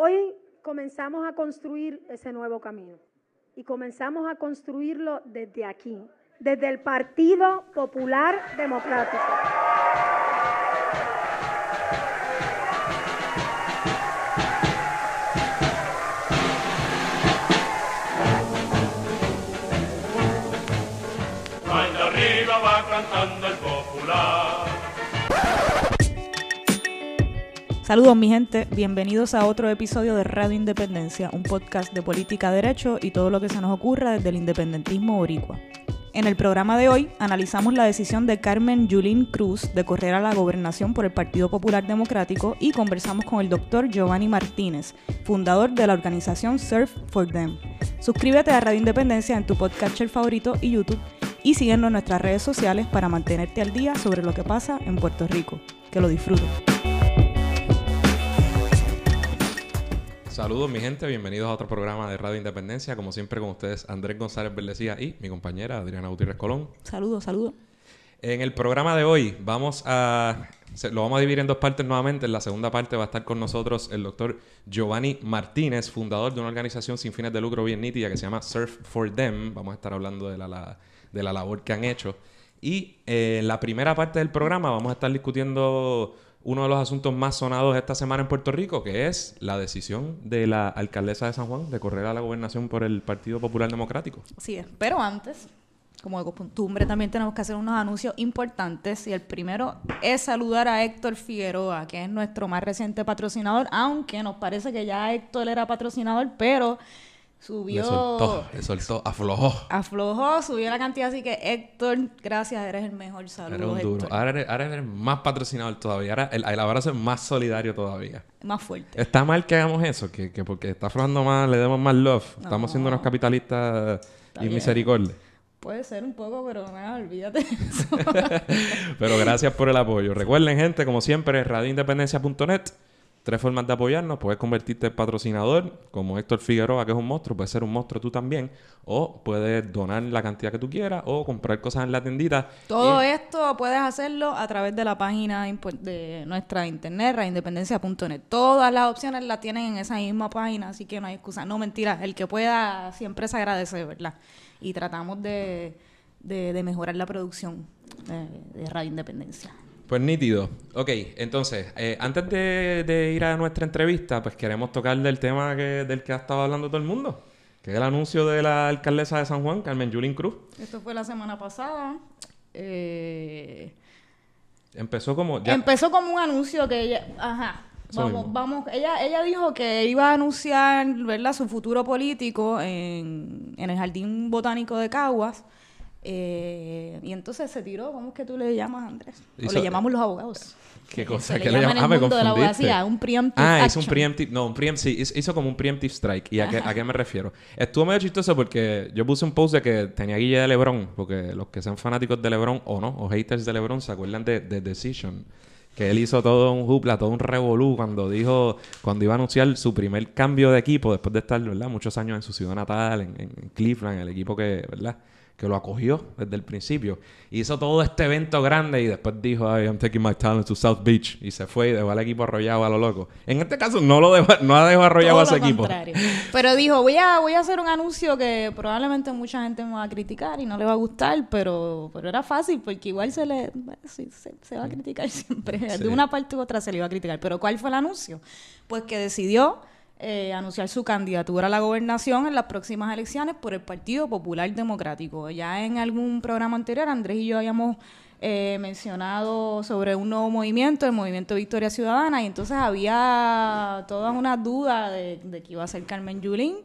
hoy comenzamos a construir ese nuevo camino y comenzamos a construirlo desde aquí, desde el Partido Popular Democrático. arriba va cantando el popular. Saludos mi gente, bienvenidos a otro episodio de Radio Independencia, un podcast de política, derecho y todo lo que se nos ocurra desde el independentismo boricua. En el programa de hoy analizamos la decisión de Carmen Yulín Cruz de correr a la gobernación por el Partido Popular Democrático y conversamos con el doctor Giovanni Martínez, fundador de la organización Surf for Them. Suscríbete a Radio Independencia en tu podcatcher favorito y YouTube y síguenos en nuestras redes sociales para mantenerte al día sobre lo que pasa en Puerto Rico. Que lo disfruten. Saludos mi gente, bienvenidos a otro programa de Radio Independencia. Como siempre con ustedes Andrés González Verdecía y mi compañera Adriana Gutiérrez Colón. Saludos, saludos. En el programa de hoy vamos a... Lo vamos a dividir en dos partes nuevamente. En la segunda parte va a estar con nosotros el doctor Giovanni Martínez, fundador de una organización sin fines de lucro bien nítida que se llama Surf for Them. Vamos a estar hablando de la, de la labor que han hecho. Y eh, en la primera parte del programa vamos a estar discutiendo uno de los asuntos más sonados esta semana en Puerto Rico, que es la decisión de la alcaldesa de San Juan de correr a la gobernación por el Partido Popular Democrático. Sí. Pero antes, como de costumbre, también tenemos que hacer unos anuncios importantes. Y el primero es saludar a Héctor Figueroa, que es nuestro más reciente patrocinador, aunque nos parece que ya Héctor era patrocinador, pero Subió. Le soltó, le soltó, aflojó. Aflojó, subió la cantidad. Así que Héctor, gracias, eres el mejor. Saludos. Eres duro. Ahora eres, más patrocinador todavía. Ahora el, el, abrazo es más solidario todavía. Más fuerte. Está mal que hagamos eso, que, que porque está aflojando más, le demos más love. Estamos siendo unos capitalistas y misericordia. Puede ser un poco, pero nada, olvídate de eso. pero gracias por el apoyo. Recuerden, gente, como siempre, radioindependencia.net tres formas de apoyarnos. Puedes convertirte en patrocinador, como Héctor Figueroa, que es un monstruo. Puedes ser un monstruo tú también. O puedes donar la cantidad que tú quieras o comprar cosas en la tiendita. Todo esto puedes hacerlo a través de la página de nuestra internet, radioindependencia.net. Todas las opciones las tienen en esa misma página, así que no hay excusa. No, mentira. El que pueda siempre se agradece, ¿verdad? Y tratamos de, mejorar la producción de Radio Independencia. Pues nítido. Ok, entonces, eh, antes de, ir a nuestra entrevista, pues queremos tocar del tema que, del que ha estado hablando todo el mundo, que es el anuncio de la alcaldesa de San Juan, Carmen Yulín Cruz. Esto fue la semana pasada. Eh, empezó como... Empezó como un anuncio que ella... Ajá. Vamos, vamos, ella, ella dijo que iba a anunciar, ¿verdad?, su futuro político en, en el Jardín Botánico de Caguas. Eh, y entonces se tiró, ¿cómo es que tú le llamas, Andrés? O le llamamos los abogados. ¿Qué cosa? ¿Qué le, llaman? Ah, me confundiste. un preemptive Ah, es un preemptive... No, un preemptive... Sí, hizo como un preemptive strike. ¿Y a qué, a qué, me refiero? Estuvo medio chistoso porque yo puse un post de que tenía guille de LeBron. Porque los que sean fanáticos de LeBron o no, o haters de LeBron, se acuerdan de, The Decision. Que él hizo todo un hoopla, todo un revolú cuando dijo... Cuando iba a anunciar su primer cambio de equipo después de estar, ¿verdad? Muchos años en su ciudad natal, en, en Cleveland, el equipo que, ¿verdad? Que lo acogió desde el principio. Hizo todo este evento grande y después dijo, I I'm taking my talent to South Beach. Y se fue y dejó al equipo arrollado a lo loco. En este caso no lo dejó, no ha dejado arrollado a ese equipo. Pero dijo, voy a, voy a hacer un anuncio que probablemente mucha gente me va a criticar y no le va a gustar, pero, pero era fácil porque igual se le se, va a criticar siempre. De una parte u otra se le iba a criticar. Pero ¿cuál fue el anuncio? Pues que decidió eh, anunciar su candidatura a la gobernación en las próximas elecciones por el Partido Popular Democrático. Ya en algún programa anterior, Andrés y yo habíamos eh, mencionado sobre un nuevo movimiento, el movimiento Victoria Ciudadana, y entonces había todas unas dudas de, de que iba a ser Carmen Yulín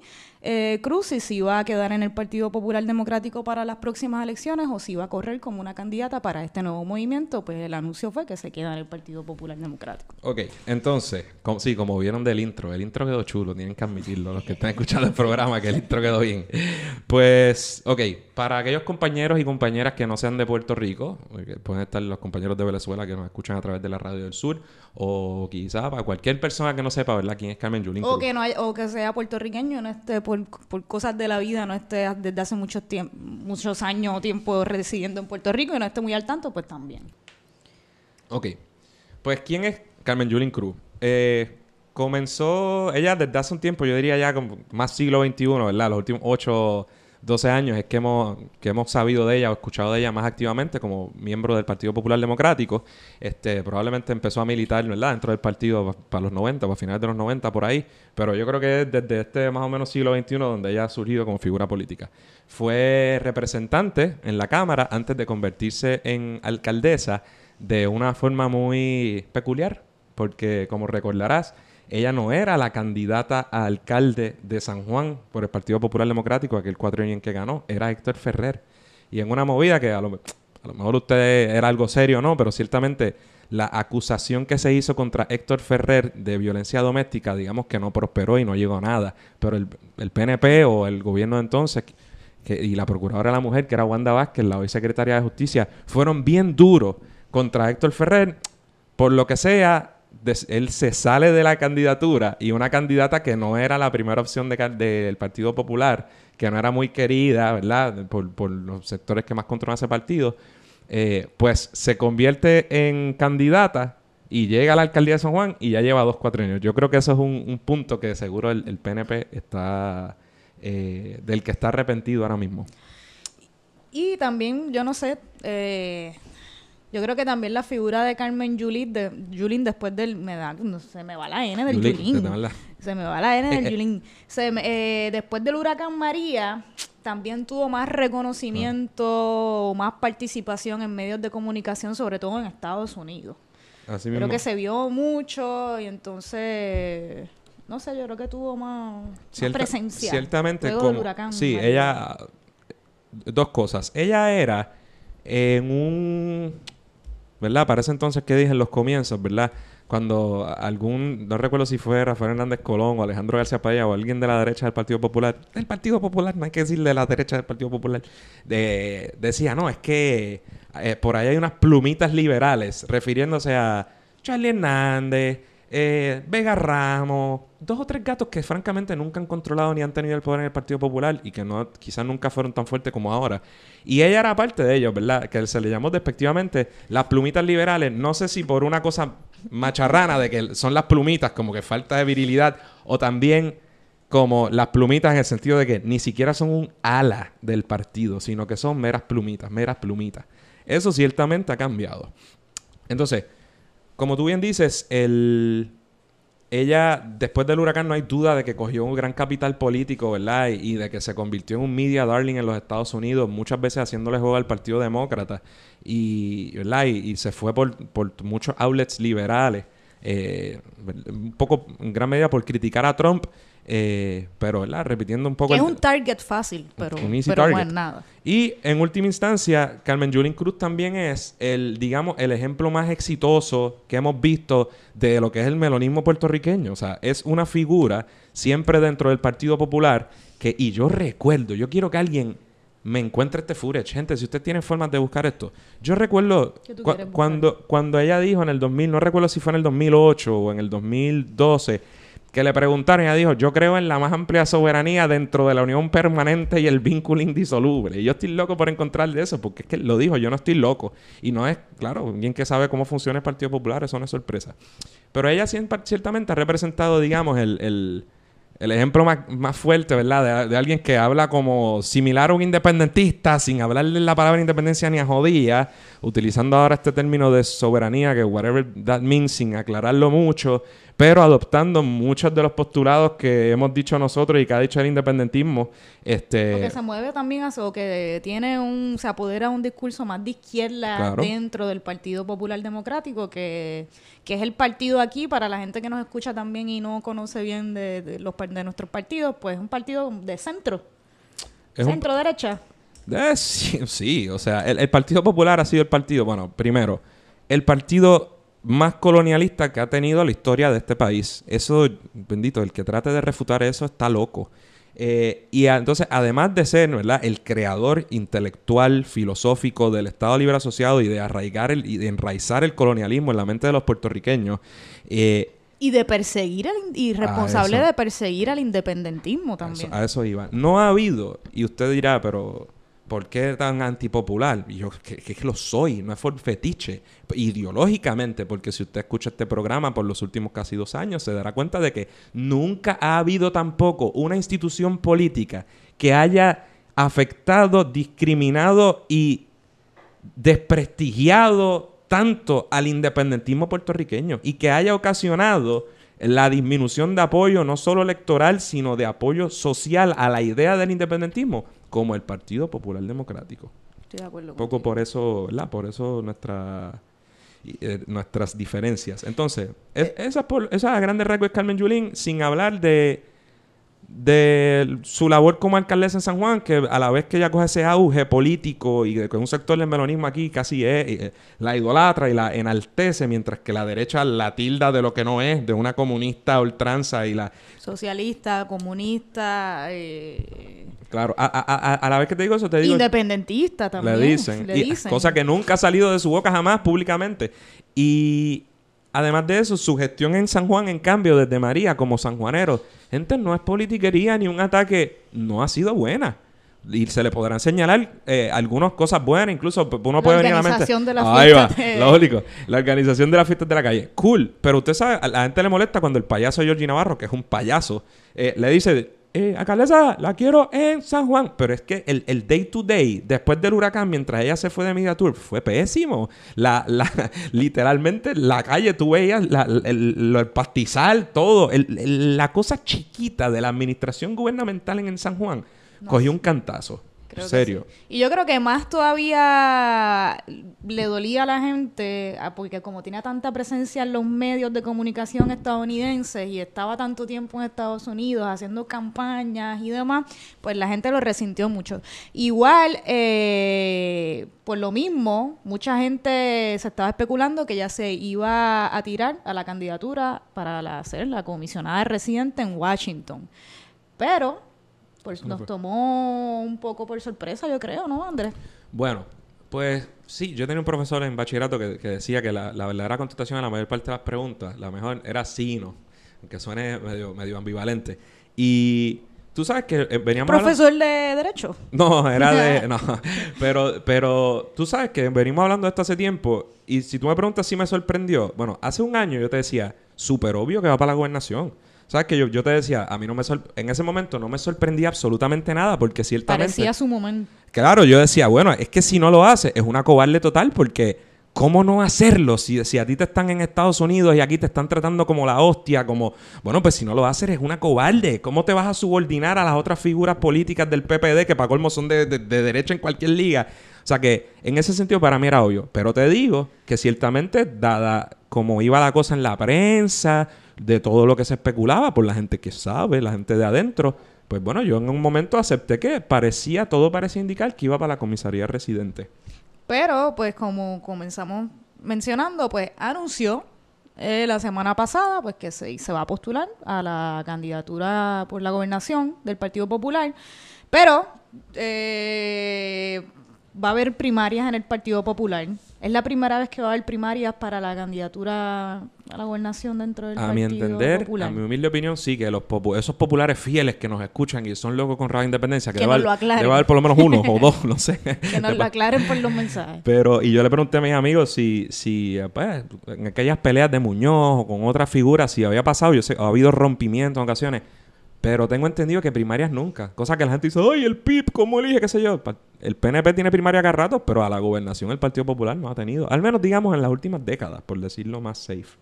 eh, Cruz y si iba a quedar en el Partido Popular Democrático para las próximas elecciones o si iba a correr como una candidata para este nuevo movimiento, pues el anuncio fue que se queda en el Partido Popular Democrático. Ok, entonces, sí, como vieron del intro, el intro quedó chulo, tienen que admitirlo, los que están escuchando el programa, que el intro quedó bien. Pues, ok, para aquellos compañeros y compañeras que no sean de Puerto Rico, pueden estar los compañeros de Venezuela que nos escuchan a través de la radio del sur, o quizá para cualquier persona que no sepa, ¿verdad?, quién es Carmen Yulín. O que, no o que sea puertorriqueño, no esté por, cosas de la vida no esté desde hace muchos, muchos años o tiempo residiendo en Puerto Rico y no esté muy al tanto, pues también. Ok. Pues, ¿quién es Carmen Yulín Cruz? Eh, comenzó, ella desde hace un tiempo, yo diría ya como más siglo XXI, ¿verdad? Los últimos 8, 12 años es que hemos, que hemos sabido de ella o escuchado de ella más activamente como miembro del Partido Popular Democrático. Este, probablemente empezó a militar, ¿verdad? Dentro del partido para los 90, para finales de los 90, por ahí. Pero yo creo que es desde este más o menos siglo XXI donde ella ha surgido como figura política. Fue representante en la Cámara antes de convertirse en alcaldesa de una forma muy peculiar, porque como recordarás, ella no era la candidata a alcalde de San Juan por el Partido Popular Democrático, aquel cuatro años en que ganó, era Héctor Ferrer. Y en una movida que a lo, a lo mejor usted era algo serio, ¿no? Pero ciertamente la acusación que se hizo contra Héctor Ferrer de violencia doméstica, digamos que no prosperó y no llegó a nada. Pero el, el PNP o el gobierno de entonces y la procuradora de la mujer, que era Wanda Vázquez, la hoy secretaria de Justicia, fueron bien duros contra Héctor Ferrer. Por lo que sea, él se sale de la candidatura y una candidata que no era la primera opción del Partido Popular, que no era muy querida, ¿verdad? Por, los sectores que más controlan ese partido, eh, pues se convierte en candidata y llega a la alcaldía de San Juan y ya lleva dos cuatrienios. Yo creo que eso es un, un punto que seguro el, el PNP está... eh, del que está arrepentido ahora mismo. Y también, yo no sé, eh, yo creo que también la figura de Carmen Yulín, de, Yulín después del, me da, no, se me va la N del Yulín, Yulín. se la- me va la N del. Yulín. Se me- eh, después del huracán María, también tuvo más reconocimiento, más participación en medios de comunicación, sobre todo en Estados Unidos. Así Creo mismo. que se vio mucho y entonces, no sé, yo creo que tuvo más, más Cierta- presencia. Ciertamente, luego del como, huracán sí, María. ella, dos cosas. Ella era en un, ¿verdad? Para ese entonces que dije en los comienzos, ¿verdad? Cuando algún, no recuerdo si fue Rafael Hernández Colón o Alejandro García Padilla o alguien de la derecha del Partido Popular, del Partido Popular, no hay que decir de la derecha del Partido Popular, de- decía, no, es que eh, por ahí hay unas plumitas liberales, refiriéndose a Charlie Hernández, eh, Vega Ramos, dos o tres gatos que francamente nunca han controlado ni han tenido el poder en el Partido Popular y que no quizás nunca fueron tan fuertes como ahora. Y ella era parte de ellos, ¿verdad? Que se le llamó despectivamente las plumitas liberales. No sé si por una cosa macharrana de que son las plumitas, como que falta de virilidad, o también como las plumitas en el sentido de que ni siquiera son un ala del partido, sino que son meras plumitas, meras plumitas. Eso ciertamente ha cambiado. Entonces, como tú bien dices, el, ella, después del huracán, no hay duda de que cogió un gran capital político, ¿verdad? Y, y de que se convirtió en un media darling en los Estados Unidos, muchas veces haciéndole juego al Partido Demócrata. Y, ¿verdad? Y, y se fue por, por muchos outlets liberales, eh, un poco, en gran medida, por criticar a Trump, eh, pero, ¿verdad? Repitiendo un poco... Que es un target fácil, pero, un easy pero target. bueno, nada. y en última instancia, Carmen Yulín Cruz también es el, digamos, el ejemplo más exitoso que hemos visto de lo que es el melonismo puertorriqueño. O sea, es una figura siempre dentro del Partido Popular que, y yo recuerdo, yo quiero que alguien me encuentre este footage. Gente, si usted tiene formas de buscar esto. Yo recuerdo cuando, cuando ella dijo en el 2000, no recuerdo si fue en el 2008 o en el 2012, que le preguntaron, ella dijo, yo creo en la más amplia soberanía dentro de la unión permanente y el vínculo indisoluble. Y yo estoy loco por encontrar de eso, porque es que lo dijo, yo no estoy loco. Y no es, claro, bien que sabe cómo funciona el Partido Popular, eso no es sorpresa. Pero ella ciertamente ha representado, digamos, el, el- el ejemplo más, más fuerte, ¿verdad? De, de alguien que habla como similar a un independentista, sin hablarle la palabra independencia ni a jodía, utilizando ahora este término de soberanía, que whatever that means, sin aclararlo mucho, pero adoptando muchos de los postulados que hemos dicho nosotros y que ha dicho el independentismo. Este, Porque se mueve también a o que tiene un, se apodera un discurso más de izquierda Claro. dentro del Partido Popular Democrático, que, que es el partido aquí, para la gente que nos escucha también y no conoce bien de, de los de nuestros partidos, pues es un partido de centro, es un- centro derecha. Eh, sí, sí, o sea, el, el Partido Popular ha sido el partido, bueno, primero, el partido más colonialista que ha tenido la historia de este país. Eso, bendito, el que trate de refutar eso está loco. Eh, y a- entonces, además de ser, ¿verdad?, el creador intelectual, filosófico del Estado Libre Asociado y de arraigar el, y de enraizar el colonialismo en la mente de los puertorriqueños, eh, Y de perseguir, al y responsable de perseguir al independentismo A eso, también. a eso iba. No ha habido, y usted dirá, pero ¿por qué tan antipopular? Y yo, que, lo soy, no es por fetiche, ideológicamente, porque si usted escucha este programa por los últimos casi dos años, se dará cuenta de que nunca ha habido tampoco una institución política que haya afectado, discriminado y desprestigiado tanto al independentismo puertorriqueño y que haya ocasionado la disminución de apoyo no solo electoral, sino de apoyo social a la idea del independentismo, como el Partido Popular Democrático. Estoy de acuerdo. Un poco por eso, ¿verdad? Por eso nuestra, eh, nuestras diferencias. Entonces, es- esas, por, esas a grandes rasgos es Carmen Yulín, sin hablar de, de su labor como alcaldesa en San Juan, que a la vez que ella coge ese auge político y que un sector del melonismo aquí casi es, eh, la idolatra y la enaltece, mientras que la derecha la tilda de lo que no es, de una comunista ultranza y la... Socialista, comunista, eh, Claro, a, a- a- a la vez que te digo eso, te digo... independentista también. Le dicen. Le Y-. Cosa que nunca ha salido de su boca jamás públicamente. Y además de eso, su gestión en San Juan, en cambio, desde María como sanjuanero, gente, no es politiquería ni un ataque, no ha sido buena. Y se le podrán señalar eh, algunas cosas buenas, incluso uno La puede venir a la mente. organización de las Ahí va, fiestas de- lógico. La organización de las fiestas de la calle. Cool. Pero usted sabe, a la gente le molesta cuando el payaso Georgie Navarro, que es un payaso, eh, le dice, eh, alcaldesa, la quiero en San Juan. Pero es que el, el day to day, después del huracán, mientras ella se fue de Media Tour, fue pésimo. La, la, literalmente, la calle, tú veías la- el, el pastizal, todo. El- la cosa chiquita de la administración gubernamental en, en San Juan cogió un cantazo. Creo que serio. sí. Y yo creo que más todavía le dolía a la gente, ah, porque como tenía tanta presencia en los medios de comunicación estadounidenses y estaba tanto tiempo en Estados Unidos haciendo campañas y demás, pues la gente lo resintió mucho. Igual, eh, por lo mismo, mucha gente se estaba especulando que ya se iba a tirar a la candidatura para la, ser la comisionada residente en Washington. Pero pues, nos tomó un poco por sorpresa, yo creo, ¿no, Andrés? Bueno, pues sí, yo tenía un profesor en bachillerato que, que decía que la, la verdadera contestación a la mayor parte de las preguntas, la mejor era sí y no, aunque suene medio, medio ambivalente. Y tú sabes que eh, veníamos hablando- Profesor de Derecho. No, era de... No, pero, pero tú sabes que venimos hablando de esto hace tiempo y si tú me preguntas si me sorprendió, bueno, hace un año yo te decía, súper obvio que va para la gobernación. ¿Sabes que yo, yo te decía, a mí no me sor- en ese momento no me sorprendía absolutamente nada porque ciertamente... Parecía su momento. Claro, yo decía, bueno, es que si no lo hace, es una cobarde total, porque ¿cómo no hacerlo? Si, si a ti te están en Estados Unidos y aquí te están tratando como la hostia, como, bueno, pues si no lo haces, es una cobarde. ¿Cómo te vas a subordinar a las otras figuras políticas del PPD que para colmo son de, de, de derecha en cualquier liga? O sea que en ese sentido para mí era obvio. Pero te digo que ciertamente, dada como iba la cosa en la prensa, de todo lo que se especulaba por la gente que sabe, la gente de adentro, pues bueno, yo en un momento acepté que parecía, todo parecía indicar que iba para la comisaría residente. Pero, pues, como comenzamos mencionando, pues anunció eh, la semana pasada pues que se, se va a postular a la candidatura por la gobernación del Partido Popular. Pero eh, va a haber primarias en el Partido Popular. Es la primera vez que va a haber primarias para la candidatura a la gobernación dentro del A mi Partido entender, Popular. a mi humilde opinión, sí, que los popu- esos populares fieles que nos escuchan y son locos con Radio Independencia, que, Que debe, nos haber, debe haber por lo menos uno o dos, no sé. que nos lo aclaren por los mensajes. Pero, y yo le pregunté a mis amigos si, si eh, pues, en aquellas peleas de Muñoz o con otras figuras, si había pasado, yo sé, ha habido rompimientos en ocasiones, pero tengo entendido que primarias nunca. Cosa que la gente dice, ¡ay, el PIB, cómo elige, qué sé yo! El PNP tiene primaria cada rato, pero a la gobernación el Partido Popular no ha tenido. Al menos, digamos, en las últimas décadas, por decirlo más safe.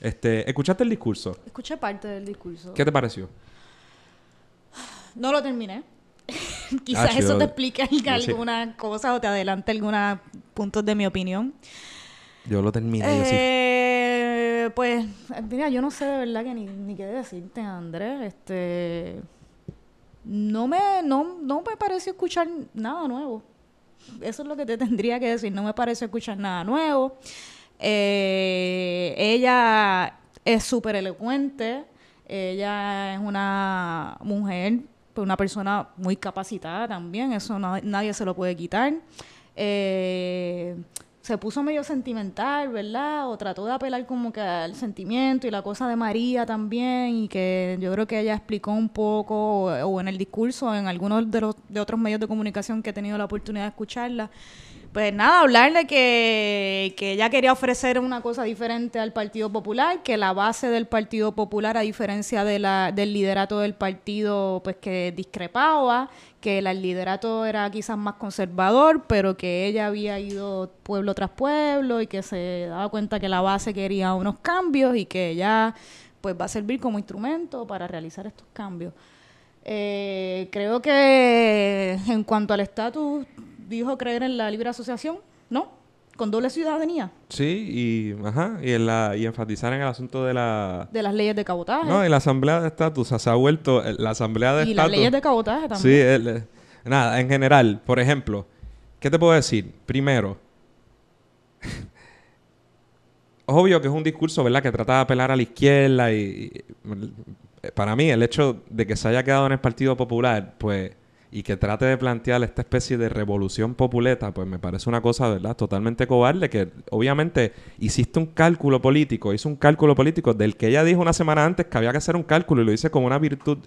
Este, ¿Escuchaste el discurso? Escuché parte del discurso. ¿Qué te pareció? No lo terminé. Quizás Ah, eso te explique yo sí. alguna cosa o te adelante algunos puntos de mi opinión. Yo lo terminé. yo sí. Pues, mira, yo no sé de verdad que ni, ni qué decirte, Andrés. Este, no me, no, no me pareció escuchar nada nuevo. Eso es lo que te tendría que decir. No me pareció escuchar nada nuevo. Eh, ella es súper elocuente. Ella es una mujer, pues, una persona muy capacitada también. Eso nadie se lo puede quitar. Eh, se puso medio sentimental, ¿verdad? O trató de apelar como que al sentimiento y la cosa de María también, y que yo creo que ella explicó un poco, o, o en el discurso, en algunos de los de otros medios de comunicación que he tenido la oportunidad de escucharla, pues nada, hablarle que, que ella quería ofrecer una cosa diferente al Partido Popular, que la base del Partido Popular, a diferencia de la, del liderato del partido, pues que discrepaba, que el liderato era quizás más conservador, pero que ella había ido pueblo tras pueblo y que se daba cuenta que la base quería unos cambios y que ella pues va a servir como instrumento para realizar estos cambios. Eh, creo que en cuanto al estatus dijo creer en la libre asociación, ¿no? Con doble ciudadanía. Sí, y, ajá, y, en la, y enfatizar en el asunto de la... De las leyes de cabotaje. No, y la asamblea de estatus, o sea, se ha vuelto eh, la asamblea de y estatus... las leyes de cabotaje también. Sí, el- eh, nada, en general, por ejemplo, ¿qué te puedo decir? Primero, obvio que es un discurso, ¿verdad?, que trata de apelar a la izquierda y, y, para mí el hecho de que se haya quedado en el Partido Popular, pues, y que trate de plantear esta especie de revolución populeta, pues me parece una cosa, ¿verdad?, totalmente cobarde, que obviamente hiciste un cálculo político, hizo un cálculo político del que ella dijo una semana antes que había que hacer un cálculo y lo hice como una virtud.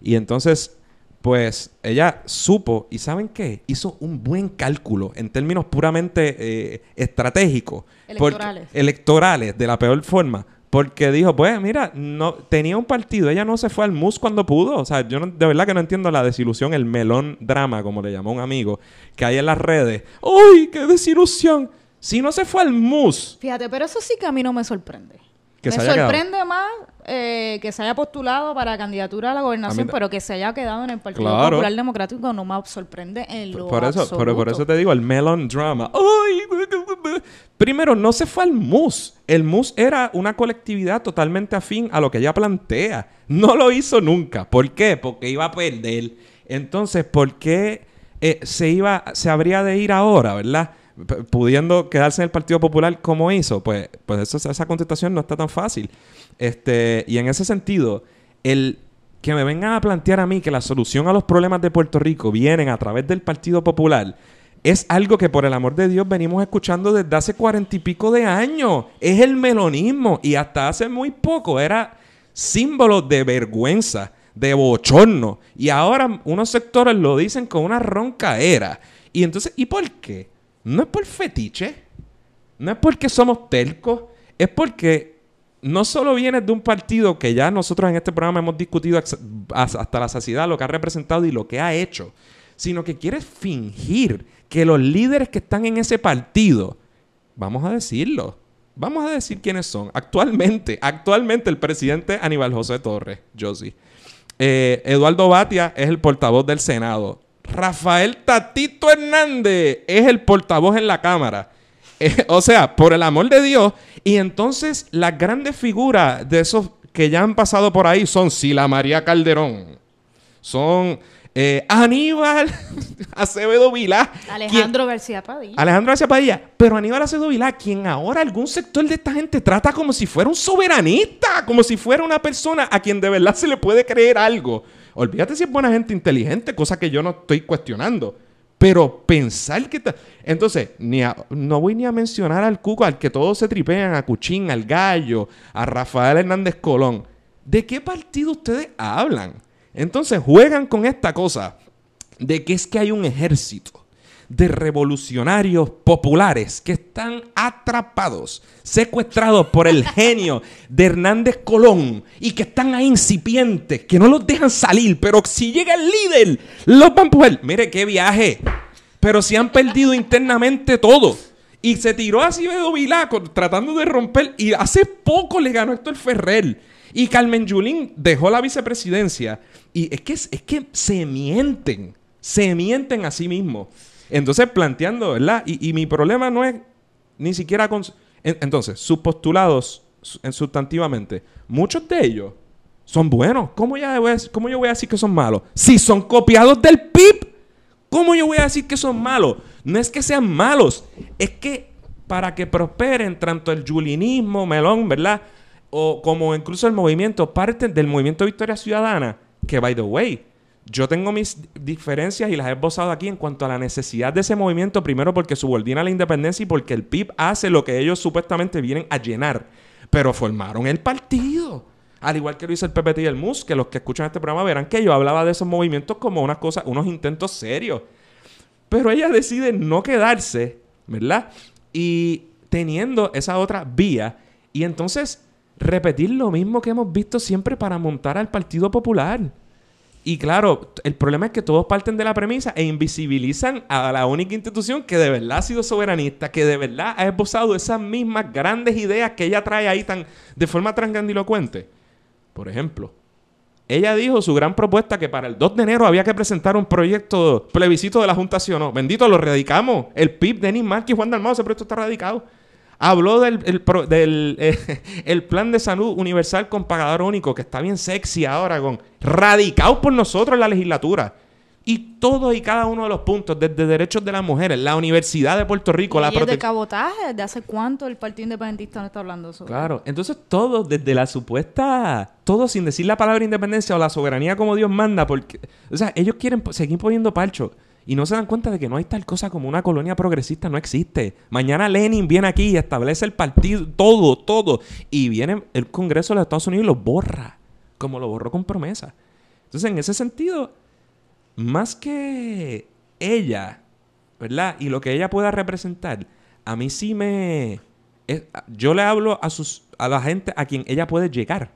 Y entonces pues ella supo, y ¿saben qué? Hizo un buen cálculo en términos puramente eh, estratégicos. Electorales. electorales, de la peor forma. Porque dijo, pues mira, no tenía un partido, ella no se fue al MUS cuando pudo. O sea, yo no- de verdad que no entiendo la desilusión, el melón drama, como le llamó un amigo, que hay en las redes. ¡Uy, qué desilusión! Si no se fue al MUS, Fíjate, pero eso sí que a mí no me sorprende. Que me quedado. sorprende más eh, que se haya postulado para candidatura a la gobernación, A pero que se haya quedado en el Partido Claro. Popular Democrático no me sorprende en lo Por eso, por, por absoluto. eso te digo, el melon drama. ¡Ay! Primero, no se fue al MUS. El MUS era una colectividad totalmente afín a lo que ella plantea. No lo hizo nunca. ¿Por qué? Porque iba a perder. Entonces, ¿por qué eh, se iba, se habría de ir ahora, verdad? Pudiendo quedarse en el Partido Popular como hizo, pues, pues esa contestación no está tan fácil. Este, y en ese sentido, el que me vengan a plantear a mí que la solución a los problemas de Puerto Rico vienen a través del Partido Popular es algo que por el amor de Dios venimos escuchando desde hace cuarenta y pico de años. Es el melonismo y hasta hace muy poco era símbolo de vergüenza, de bochorno. Y ahora unos sectores lo dicen con una ronca era. Y entonces, ¿y por qué? No es por fetiche, no es porque somos tercos, es porque no solo vienes de un partido que ya nosotros en este programa hemos discutido hasta la saciedad lo que ha representado y lo que ha hecho, sino que quieres fingir que los líderes que están en ese partido, vamos a decirlo, vamos a decir quiénes son. Actualmente, actualmente el presidente Aníbal José Torres, Josie. Eh, Eduardo Batia es el portavoz del Senado. Rafael Tatito Hernández es el portavoz en la Cámara. Eh, o sea, por el amor de Dios. Y entonces las grandes figuras de esos que ya han pasado por ahí son Sila María Calderón. Son eh, Aníbal Acevedo Vilá. quien- Alejandro García Padilla. Alejandro García Padilla, pero Aníbal Acevedo Vilá, quien ahora algún sector de esta gente trata como si fuera un soberanista, como si fuera una persona a quien de verdad se le puede creer algo. Olvídate si es buena gente inteligente, cosa que yo no estoy cuestionando. Pero pensar que... ta- Entonces, ni a- no voy ni a mencionar al Cuco, al que todos se tripean, a Cuchín, al Gallo, a Rafael Hernández Colón. ¿De qué partido ustedes hablan? Entonces juegan con esta cosa de que es que hay un ejército de revolucionarios populares que están atrapados, secuestrados por el genio de Hernández Colón y que están ahí incipientes, que no los dejan salir, pero si llega el líder, los van a empujar. Mire qué viaje, pero si han perdido internamente todo. Y se tiró así Bedo Vilá tratando de romper. Y hace poco le ganó Héctor Ferrer. Y Carmen Yulín dejó la vicepresidencia. Y es que, es que se mienten. Se mienten a sí mismos. Entonces, planteando, ¿verdad? Y, mi problema no es ni siquiera con... en- entonces, sus postulados en sustantivamente, muchos de ellos son buenos. ¿Cómo, ya ¿Cómo yo voy a decir que son malos? Si son copiados del PIB. ¿Cómo yo voy a decir que son malos? No es que sean malos, es que para que prosperen tanto el julinismo, melón, ¿verdad? O como incluso el movimiento, parte del movimiento Victoria Ciudadana, que by the way, yo tengo mis diferencias y las he esbozado aquí en cuanto a la necesidad de ese movimiento, primero porque subordina la independencia y porque el PIB hace lo que ellos supuestamente vienen a llenar. Pero formaron el partido. Al igual que lo hizo el PPT y el MUS, que los que escuchan este programa verán que yo hablaba de esos movimientos como unas cosas, unos intentos serios. Pero ella decide no quedarse, ¿verdad? Y teniendo esa otra vía, y entonces repetir lo mismo que hemos visto siempre para montar al Partido Popular. Y claro, el problema es que todos parten de la premisa e invisibilizan a la única institución que de verdad ha sido soberanista, que de verdad ha esbozado esas mismas grandes ideas que ella trae ahí tan, de forma tan grandilocuente. Por ejemplo, ella dijo su gran propuesta que para el 2 de enero había que presentar un proyecto plebiscito de la Junta, ¿sí o no? Bendito, lo radicamos. El PIB, Denis Marquis, Juan Dalmao, ese proyecto está radicado. Habló del, el, del, eh, el plan de salud universal con pagador único, que está bien sexy ahora, con radicado por nosotros en la legislatura. Y todos y cada uno de los puntos, desde derechos de las mujeres, la Universidad de Puerto Rico, la Leyes de protección. cabotaje, ¿de hace cuánto el Partido Independentista no está hablando sobre Claro, entonces todo desde la supuesta, todo sin decir la palabra independencia o la soberanía como Dios manda, porque, o sea, ellos quieren seguir poniendo parcho y no se dan cuenta de que no hay tal cosa como una colonia progresista, no existe. Mañana Lenin viene aquí y establece el partido, todo, todo, y viene el Congreso de los Estados Unidos y lo borra, como lo borró con promesa. Entonces, en ese sentido, más que ella, ¿verdad? Y lo que ella pueda representar, a mí sí me... yo le hablo a, sus, a la gente a quien ella puede llegar.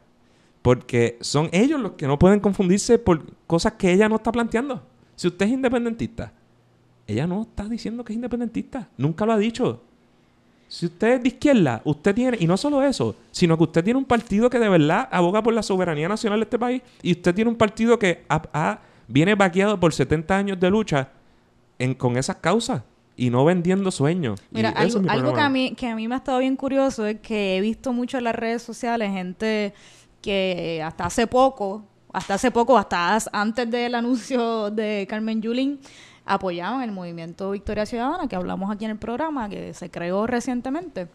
Porque son ellos los que no pueden confundirse por cosas que ella no está planteando. Si usted es independentista, ella no está diciendo que es independentista. Nunca lo ha dicho. Si usted es de izquierda, usted tiene, y no solo eso, sino que usted tiene un partido que de verdad aboga por la soberanía nacional de este país, y usted tiene un partido que ha- ha- viene vaqueado por 70 años de lucha en, con esas causas y no vendiendo sueños. Y Mira, eso algo, algo que, a mí, que a mí me ha estado bien curioso es que he visto mucho en las redes sociales gente que hasta hace poco, hasta hace poco, hasta as- antes del anuncio de Carmen Yulín, apoyaban el movimiento Victoria Ciudadana, que hablamos aquí en el programa, que se creó recientemente.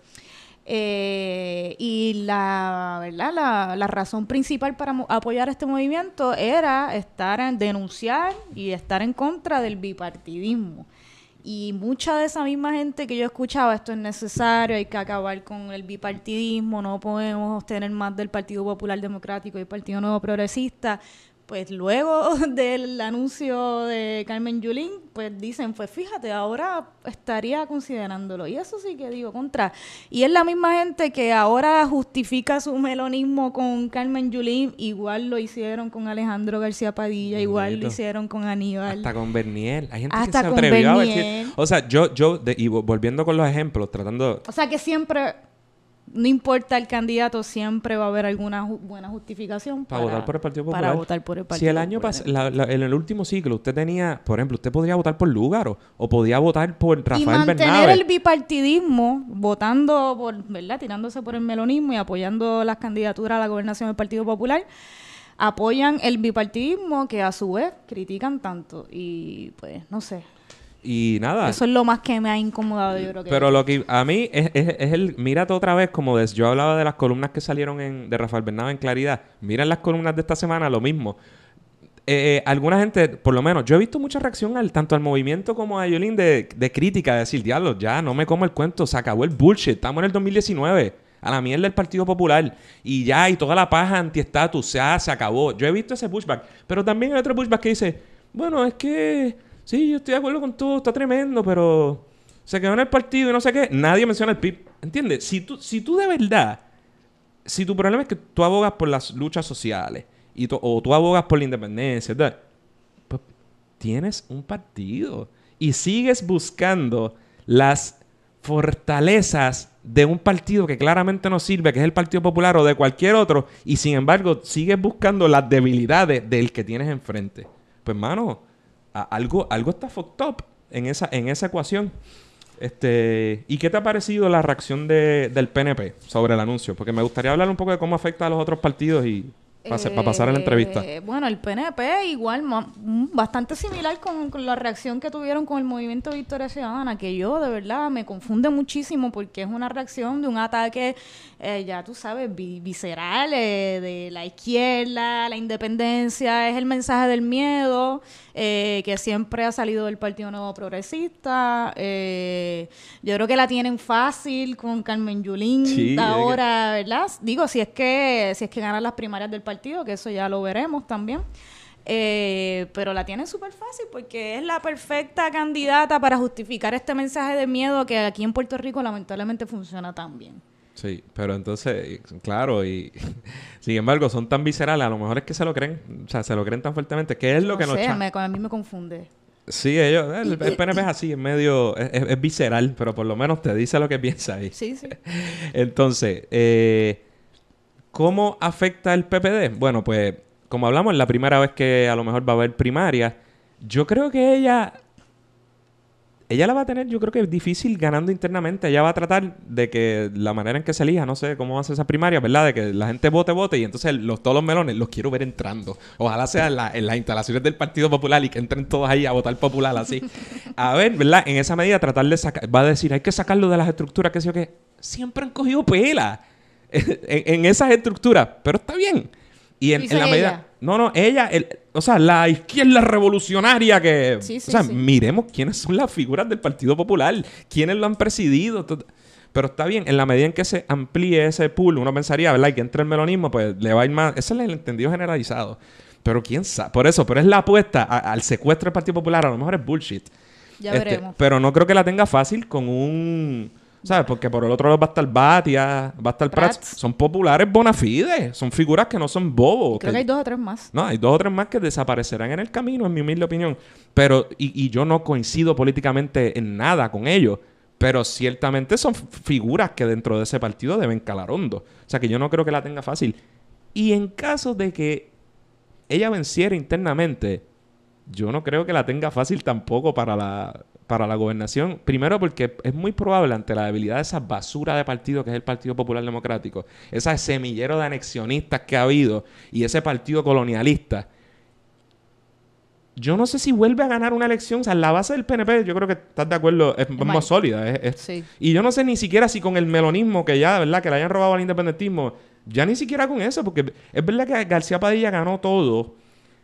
Eh, y la, ¿verdad? La, la razón principal para apoyar este movimiento era estar en denunciar y estar en contra del bipartidismo. Y mucha de esa misma gente que yo escuchaba, esto es necesario, hay que acabar con el bipartidismo, no podemos tener más del Partido Popular Democrático y el Partido Nuevo Progresista. Pues luego del anuncio de Carmen Yulín, pues dicen, pues fíjate, ahora estaría considerándolo. Y eso sí que digo contra. Y es la misma gente que ahora justifica su melonismo con Carmen Yulín, igual lo hicieron con Alejandro García Padilla, igual lo hicieron con Aníbal. Hasta con Bernier. Hay gente Hasta que se atrevió a decir. O sea, yo, yo, de- y vo- volviendo con los ejemplos, tratando. O sea que siempre, no importa el candidato, siempre va a haber alguna ju- buena justificación Para, votar por el Partido Popular. Para votar por el Partido Si el año pasado, en el último ciclo, usted tenía, por ejemplo, usted podría votar por Lúgaro o podía votar por y Rafael mantener Bernabe. el bipartidismo, votando por, ¿verdad? Tirándose por el melonismo y apoyando las candidaturas a la gobernación del Partido Popular, apoyan el bipartidismo que a su vez critican tanto. Y pues, no sé. Y nada. Eso es lo más que me ha incomodado, yo creo que. Pero lo que a mí es, es- es el. Mírate otra vez, como yo hablaba de las columnas que salieron en, de Rafael Bernabe en Claridad. Miren las columnas de esta semana, lo mismo. Eh, eh, alguna gente, por lo menos, yo he visto mucha reacción al, tanto al movimiento como a Yolín de, de crítica, de decir, diablo, ya no me como el cuento, se acabó el bullshit, estamos en el 2019, a la mierda del Partido Popular, y ya, y toda la paja anti-estatus, ya se acabó. Yo he visto ese pushback, pero también hay otro pushback que dice, bueno, es que, sí, yo estoy de acuerdo con todo, está tremendo, pero se quedó en el partido y no sé qué, nadie menciona el PIB, ¿entiendes? Si tú, si tú de verdad si tu problema es que tú abogas por las luchas sociales y o tú abogas por la independencia, ¿verdad? pues tienes un partido y sigues buscando las fortalezas de un partido que claramente no sirve, que es el Partido Popular o de cualquier otro, y sin embargo sigues buscando las debilidades del que tienes enfrente. Pues, mano, a- algo, algo está fucked up en esa, en esa ecuación. Este, ¿Y qué te ha parecido la reacción de- del PNP sobre el anuncio? Porque me gustaría hablar un poco de cómo afecta a los otros partidos y Para, pasar a la entrevista. Eh, bueno, el PNP igual, mm, bastante similar con, con la reacción que tuvieron con el movimiento Victoria Ciudadana, que yo de verdad me confunde muchísimo porque es una reacción de un ataque, eh, ya tú sabes, vi- visceral eh, de la izquierda, la independencia, es el mensaje del miedo eh, que siempre ha salido del Partido Nuevo Progresista. eh, yo creo que la tienen fácil con Carmen Yulín Sí, es que- ahora, ¿verdad? Digo, si es que si es que ganan las primarias del partido, que eso ya lo veremos también. Eh, pero la tienen súper fácil porque es la perfecta candidata para justificar este mensaje de miedo que aquí en Puerto Rico lamentablemente funciona tan bien. Sí, pero entonces, claro, y sin embargo, son tan viscerales, a lo mejor es que se lo creen, o sea, se lo creen tan fuertemente, que es lo que no nos sé, cha- me- a mí me confunde. Sí, ellos, el, el PNP es así, es medio, es, es- es visceral, pero por lo menos te dice lo que piensa ahí. Sí, sí. Entonces, eh, ¿cómo afecta el PPD? Bueno, pues, como hablamos, la primera vez que a lo mejor va a haber primaria, yo creo que ella, ella la va a tener, yo creo que es difícil ganando internamente. Ella va a tratar de que la manera en que se elija, no sé cómo va a ser esa primaria, ¿verdad? De que la gente vote, vote y entonces los, todos los melones los quiero ver entrando. Ojalá sea en, la- en las instalaciones del Partido Popular y que entren todos ahí a votar popular así. A ver, ¿verdad? En esa medida tratar de sacar, va a decir, hay que sacarlo de las estructuras que sé yo que siempre han cogido pela en, en esas estructuras, pero está bien. Y en, la medida... ella. No, no, ella, el- o sea, la izquierda revolucionaria que... Sí, sí, o sea, sí. miremos quiénes son las figuras del Partido Popular, quiénes lo han presidido. tot- Pero está bien, en la medida en que se amplíe ese pool, uno pensaría, ¿verdad? Y que entre el melonismo, pues le va a ir más... Ese es el entendido generalizado. Pero quién sabe, por eso, pero es la apuesta a- al secuestro del Partido Popular, a lo mejor es bullshit. Ya Este, veremos. Pero no creo que la tenga fácil con un... ¿Sabes? Porque por el otro lado va a estar Batia, va a estar Prats. Prats. Son populares bona fide. Son figuras que no son bobos. Creo que hay dos o tres más. No, hay dos o tres más que desaparecerán en el camino, en mi humilde opinión. Pero, y, y yo no coincido políticamente en nada con ellos. Pero ciertamente son figuras que dentro de ese partido deben calar hondo. O sea que yo no creo que la tenga fácil. Y en caso de que ella venciera internamente, yo no creo que la tenga fácil tampoco para la, para la gobernación. Primero porque es muy probable ante la debilidad de esa basura de partido que es el Partido Popular Democrático, ese semillero de anexionistas que ha habido y ese partido colonialista. Yo no sé si vuelve a ganar una elección. O sea, la base del PNP, yo creo que estás de acuerdo, es, más sólida. es- es- Sí. y yo no sé ni siquiera si con el melonismo que ya, ¿verdad? Que le hayan robado al independentismo, ya ni siquiera con eso, porque es verdad que García Padilla ganó todo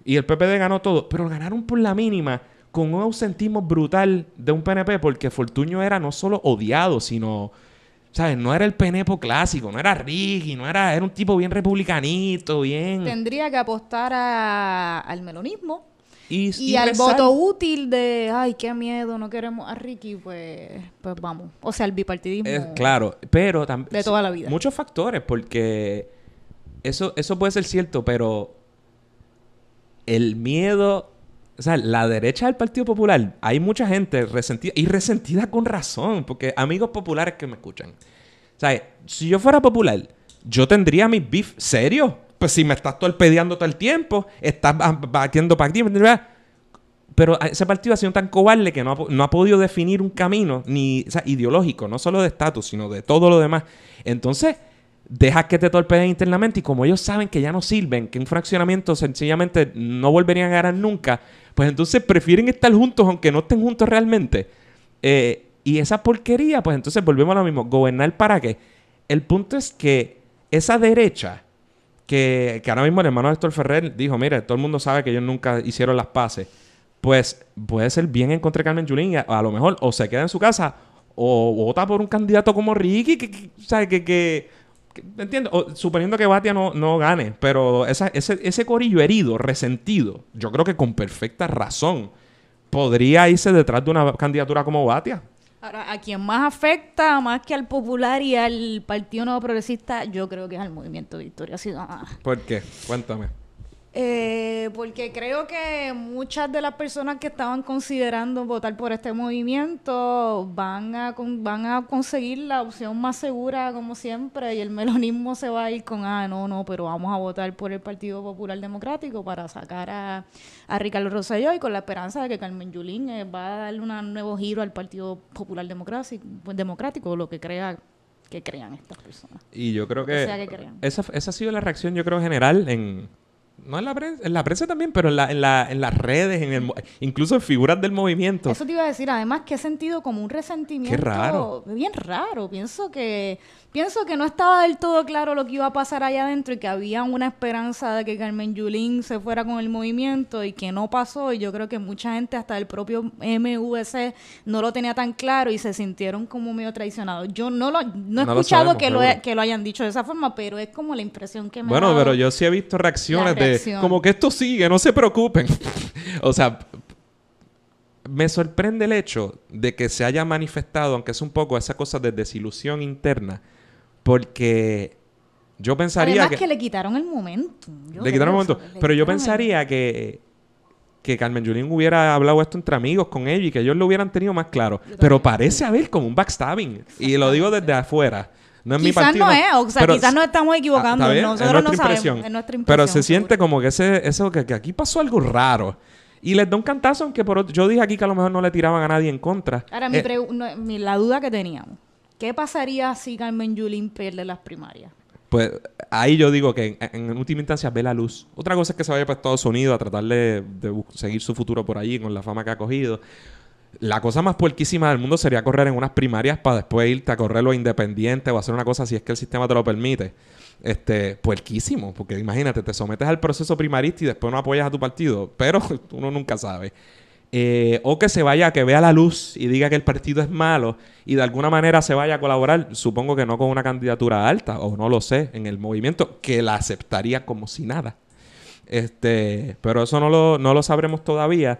y el PPD ganó todo, pero ganaron por la mínima con un ausentismo brutal de un PNP, porque Fortuño era no solo odiado, sino, ¿sabes? No era el PNP clásico, no era Ricky, no era, era un tipo bien republicanito, bien... Tendría que apostar a- al melonismo Y, y, y al rezar. voto útil de, ay, qué miedo, no queremos a Ricky, pues, pues vamos. O sea, el bipartidismo. Claro, pero también... De toda la vida. Muchos factores, porque eso, eso puede ser cierto, pero el miedo... O sea, la derecha del Partido Popular, hay mucha gente resentida, y resentida con razón, porque amigos populares que me escuchan. O sea, si yo fuera popular, yo tendría mis beef serios. Pues si me estás torpedeando todo el tiempo, estás ba- batiendo para aquí, pero ese partido ha sido tan cobarde que no ha, no ha podido definir un camino ni o sea, ideológico, no solo de estatus, sino de todo lo demás. Entonces, dejas que te torpeden internamente y como ellos saben que ya no sirven, que un fraccionamiento sencillamente no volverían a ganar nunca, pues entonces prefieren estar juntos aunque no estén juntos realmente. Eh, y esa porquería, pues entonces volvemos a lo mismo. ¿Gobernar para qué? El punto es que esa derecha, que, que ahora mismo el hermano Héctor Ferrer dijo, mire, todo el mundo sabe que ellos nunca hicieron las paces, pues puede ser bien en contra de Carmen Yulín, a, a lo mejor o se queda en su casa o vota por un candidato como Ricky, que, que, que, que, que- ¿entiendes? O, suponiendo que Batia no, no gane, pero esa- ese, ese corillo herido, resentido, yo creo que con perfecta razón podría irse detrás de una candidatura como Batia. Ahora, a quien más afecta, más que al popular y al Partido Nuevo Progresista, yo creo que es al Movimiento Victoria Ciudadana. ¿Por qué? Cuéntame. Eh, porque creo que muchas de las personas que estaban considerando votar por este movimiento van a, con- van a conseguir la opción más segura, como siempre, y el melonismo se va a ir con, ah, no, no, pero vamos a votar por el Partido Popular Democrático para sacar a, a Ricardo Rosselló y con la esperanza de que Carmen Yulín eh, va a darle un nuevo giro al Partido Popular Democrático, Democrático lo que crea que crean estas personas. Y yo creo que, que sea que crean. esa, esa ha sido la reacción, yo creo, general en... No en la prensa, en la prensa también, pero en, la, en, la, en las redes, en el, incluso en figuras del movimiento. Eso te iba a decir, además que he sentido como un resentimiento Qué raro. bien raro. Pienso que pienso que no estaba del todo claro lo que iba a pasar allá adentro y que había una esperanza de que Carmen Yulín se fuera con el movimiento y que no pasó y yo creo que mucha gente hasta el propio MVC no lo tenía tan claro y se sintieron como medio traicionados. Yo no lo no he No lo escuchado sabemos, que, lo, que lo hayan dicho de esa forma, pero es como la impresión que me ha Bueno, dado. pero yo sí he visto reacciones La de como que esto sigue, no se preocupen. o sea, me sorprende el hecho de que se haya manifestado, aunque es un poco esa cosa de desilusión interna, porque yo pensaría Además que, que, le quitaron el momento. Yo le quitaron creo momento, pero yo el- pensaría que que Carmen Yulín hubiera hablado esto entre amigos con ella y que ellos lo hubieran tenido más claro. Pero parece haber como un backstabbing. Y lo digo desde afuera. No es mi Quizás partido. no es, o sea, pero- quizás nos estamos equivocando, Ah, bien, nosotros es no sabemos, es nuestra Pero impresión, se siente seguro. como que ese, eso que, que aquí pasó algo raro. Y les da un cantazo, aunque por otro- yo dije aquí que a lo mejor no le tiraban a nadie en contra. Ahora, mi Eh, no, mi- la duda que teníamos, ¿qué pasaría si Carmen Yulín pierde las primarias? Pues ahí yo digo que en, en última instancia ve la luz. Otra cosa es que se vaya para Estados Unidos a tratar de, de seguir su futuro por allí con la fama que ha cogido. La cosa más puerquísima del mundo sería correr en unas primarias para después irte a correr los independientes o hacer una cosa si es que el sistema te lo permite. Este, puerquísimo, porque imagínate, te sometes al proceso primarista y después no apoyas a tu partido, pero uno nunca sabe. Eh, o que se vaya, que vea la luz y diga que el partido es malo y de alguna manera se vaya a colaborar, supongo que no con una candidatura alta, o no lo sé, en el movimiento, que la aceptaría como si nada. Este, pero eso no lo, no lo sabremos todavía.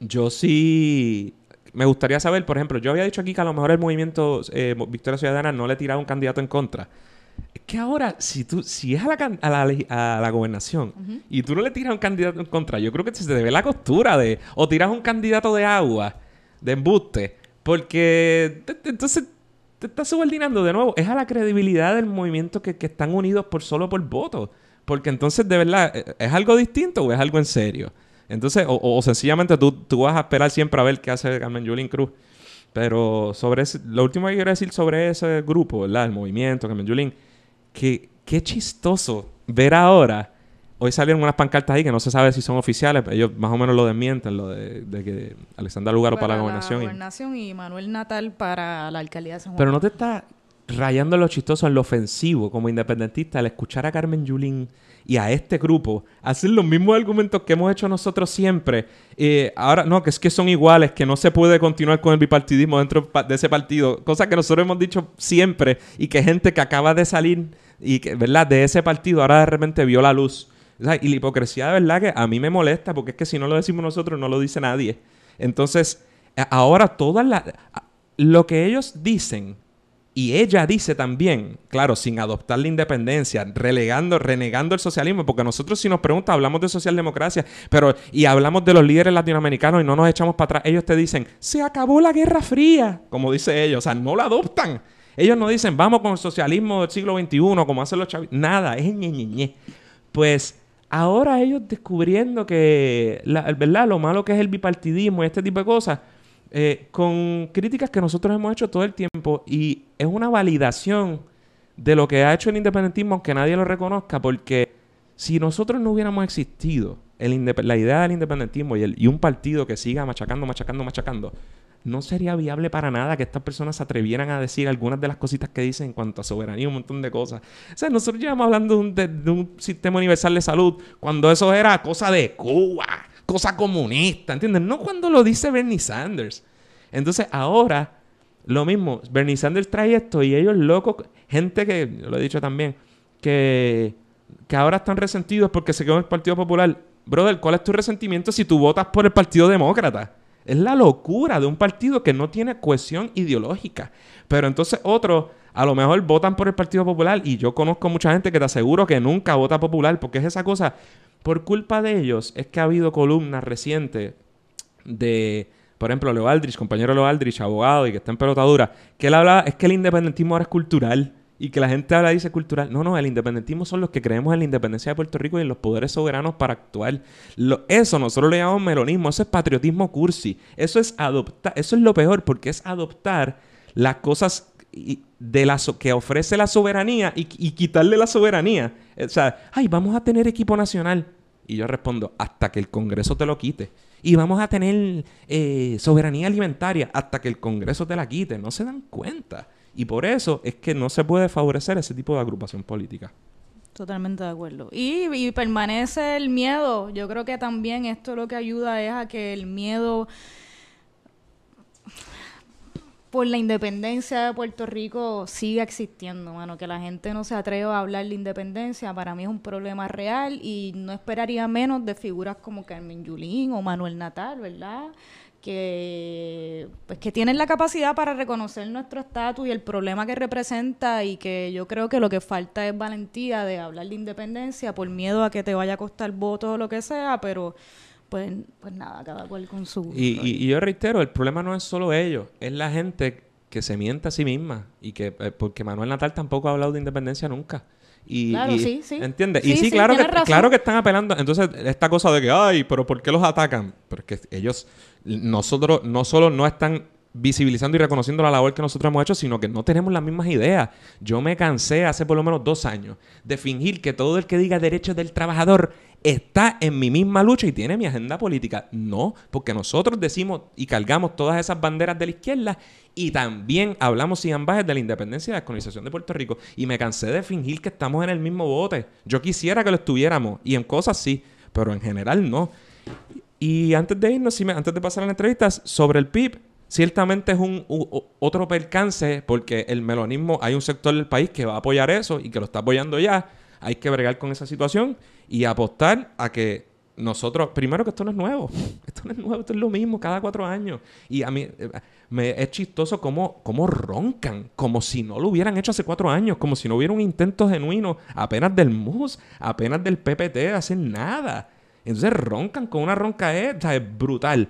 Yo sí me gustaría saber, por ejemplo, yo había dicho aquí que a lo mejor el movimiento eh, Victoria Ciudadana no le tiraba un candidato en contra. Es que ahora, si tú, si es a la, can- a la, legi- a la gobernación y tú no le tiras un candidato en contra, yo creo que se te ve la costura de, o tiras un candidato de agua, de embuste, porque te- te- entonces te estás subordinando de nuevo. Es a la credibilidad del movimiento que, que están unidos por solo por voto. Porque entonces, de verdad, ¿e- ¿es algo distinto o es algo en serio? Entonces, o, o sencillamente tú, tú vas a esperar siempre a ver qué hace Carmen Yulín Cruz. Pero sobre ese- lo último que quiero decir sobre ese grupo, ¿verdad? El movimiento, Carmen Yulín, que qué chistoso ver ahora. Hoy salieron unas pancartas ahí que no se sabe si son oficiales, pero ellos más o menos lo desmienten, lo de, de que Alexandra Lugaro para, la gobernación. y- gobernación y Manuel Natal para la alcaldía de San Juan. pero no te está rayando lo chistoso en lo ofensivo como independentista al escuchar a Carmen Yulín y a este grupo hacer los mismos argumentos que hemos hecho nosotros siempre. Eh, ahora, no, que es que son iguales, que no se puede continuar con el bipartidismo dentro de ese partido. Cosa que nosotros hemos dicho siempre y que gente que acaba de salir y que, ¿verdad? De ese partido ahora de repente vio la luz. Y la hipocresía de verdad que a mí me molesta porque es que si no lo decimos nosotros no lo dice nadie. Entonces, a- ahora todas las... Lo que ellos dicen y ella dice también, claro, sin adoptar la independencia, relegando, renegando el socialismo, porque nosotros si nos preguntan, hablamos de socialdemocracia, pero y hablamos de los líderes latinoamericanos y no nos echamos para atrás, ellos te dicen, se acabó la Guerra Fría, como dice ellos, o sea, no la adoptan. Ellos no dicen, vamos con el socialismo del siglo XXI, como hacen los chavistas. Nada, es ñe, ñe, ñe. Pues ahora ellos descubriendo que, ¿verdad? Lo malo que es el bipartidismo y este tipo de cosas, eh, con críticas que nosotros hemos hecho todo el tiempo y es una validación de lo que ha hecho el independentismo aunque nadie lo reconozca porque si nosotros no hubiéramos existido la idea del independentismo y, el- y un partido que siga machacando, machacando, machacando, no sería viable para nada que estas personas se atrevieran a decir algunas de las cositas que dicen en cuanto a soberanía, un montón de cosas. O sea, nosotros llevamos hablando de un, de un sistema universal de salud cuando eso era cosa de Cuba, cosa comunista, ¿entiendes? No cuando lo dice Bernie Sanders. Entonces, ahora, lo mismo, Bernie Sanders trae esto y ellos locos, gente que, lo he dicho también, que, que ahora están resentidos porque se quedó en el Partido Popular. Brother, ¿cuál es tu resentimiento si tú votas por el Partido Demócrata? Es la locura de un partido que no tiene cohesión ideológica. Pero entonces otros a lo mejor votan por el Partido Popular y yo conozco mucha gente que te aseguro que nunca vota popular porque es esa cosa. Por culpa de ellos es que ha habido columnas recientes de, por ejemplo, Leo Aldrich, compañero Leo Aldrich, abogado y que está en pelotadura, que él hablaba, es que el independentismo ahora es cultural. Y que la gente habla dice cultural. No, no, el independentismo son los que creemos en la independencia de Puerto Rico y en los poderes soberanos para actuar. Eso nosotros le llamamos melonismo, eso es patriotismo cursi. Eso es adoptar, eso es lo peor, porque es adoptar las cosas de que ofrece la soberanía y, y quitarle la soberanía. O sea, ay, vamos a tener equipo nacional. Y yo respondo, hasta que el Congreso te lo quite. Y vamos a tener eh, soberanía alimentaria hasta que el Congreso te la quite. No se dan cuenta. Y por eso es que no se puede favorecer ese tipo de agrupación política. Totalmente de acuerdo. Y, y permanece el miedo. Yo creo que también esto lo que ayuda es a que el miedo por la independencia de Puerto Rico siga existiendo, mano. Que la gente no se atreva a hablar de independencia, para mí es un problema real y no esperaría menos de figuras como Carmen Yulín o Manuel Natal, ¿verdad? que pues que tienen la capacidad para reconocer nuestro estatus y el problema que representa y que yo creo que lo que falta es valentía de hablar de independencia por miedo a que te vaya a costar votos o lo que sea, pero pues, pues nada, cada cual con su... Y, y- y yo reitero, el problema no es solo ellos, es la gente que se miente a sí misma. Y que, eh, porque Manuel Natal tampoco ha hablado de independencia nunca. Y, Claro, y- sí, sí. ¿Entiendes? Sí, y sí, claro, que, razón. claro que están apelando. Entonces, esta cosa de que, ay, pero ¿por qué los atacan? Porque ellos, nosotros, no solo no están visibilizando y reconociendo la labor que nosotros hemos hecho, sino que no tenemos las mismas ideas. Yo me cansé hace por lo menos dos años de fingir que todo el que diga derechos del trabajador está en mi misma lucha y tiene mi agenda política. No, porque nosotros decimos y cargamos todas esas banderas de la izquierda y también hablamos sin ambajes de la independencia y la descolonización de Puerto Rico. Y me cansé de fingir que estamos en el mismo bote. Yo quisiera que lo estuviéramos y en cosas sí, pero en general no. Y antes de irnos, antes de pasar a las entrevistas, sobre el PIB, ciertamente es un u- otro percance porque el melonismo, hay un sector del país que va a apoyar eso y que lo está apoyando ya. Hay que bregar con esa situación y apostar a que nosotros, primero que esto no es nuevo, esto no es nuevo, esto es lo mismo cada cuatro años. Y a mí eh, me es chistoso cómo, cómo roncan, como si no lo hubieran hecho hace cuatro años, como si no hubiera un intento genuino apenas del MUS, apenas del PPT de hacer nada. Entonces roncan con una ronca es brutal.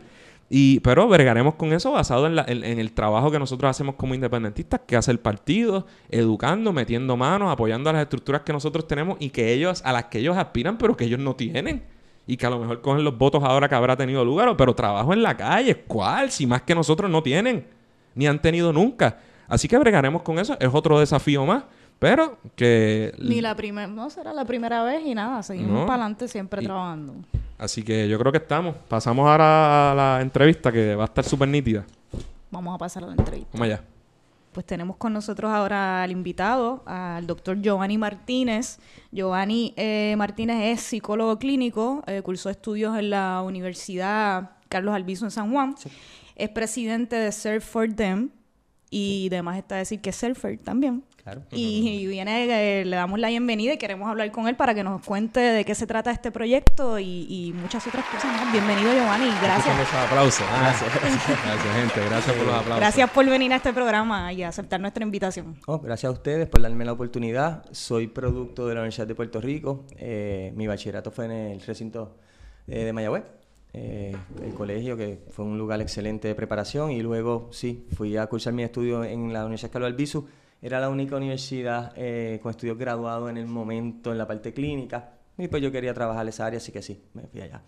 Y, pero bregaremos con eso basado en, la- en- en el trabajo que nosotros hacemos como independentistas, que hace el partido, educando, metiendo manos, apoyando a las estructuras que nosotros tenemos y que ellos, a las que ellos aspiran, pero que ellos no tienen. Y que a lo mejor cogen los votos ahora que habrá tenido lugar, pero trabajo en la calle, ¿cuál? Si más que nosotros no tienen, ni han tenido nunca. Así que bregaremos con eso, es otro desafío más, pero que... Ni la primera, no será la primera vez y nada, seguimos No. para adelante siempre Y- trabajando. Así que yo creo que estamos. Pasamos ahora a la entrevista que va a estar súper nítida. Vamos a pasar a la entrevista. Vamos allá. Pues tenemos con nosotros ahora al invitado, al doctor Giovanni Martínez. Giovanni eh, Martínez es psicólogo clínico, eh, cursó estudios en la Universidad Carlos Albizu en San Juan. Es presidente de Surf for Them y además está decir que es surfer también. Claro. Y, y viene, eh, le damos la bienvenida y queremos hablar con él para que nos cuente de qué se trata este proyecto y, y muchas otras cosas más. Bienvenido Giovanni, gracias. Aplausos. Gracias. Gracias, gente. Gracias por los aplausos. Gracias por venir a este programa y aceptar nuestra invitación. Oh, gracias a ustedes por darme la oportunidad. Soy producto de la Universidad de Puerto Rico. Eh, mi bachillerato fue en el recinto eh, de Mayagüez, eh, el colegio, que fue un lugar excelente de preparación. Y luego, sí, fui a cursar mi estudio en la Universidad Carlos Albizu. Era la única universidad eh, con estudios graduados en el momento en la parte clínica. Y pues yo quería trabajar esa área, así que sí, me fui allá.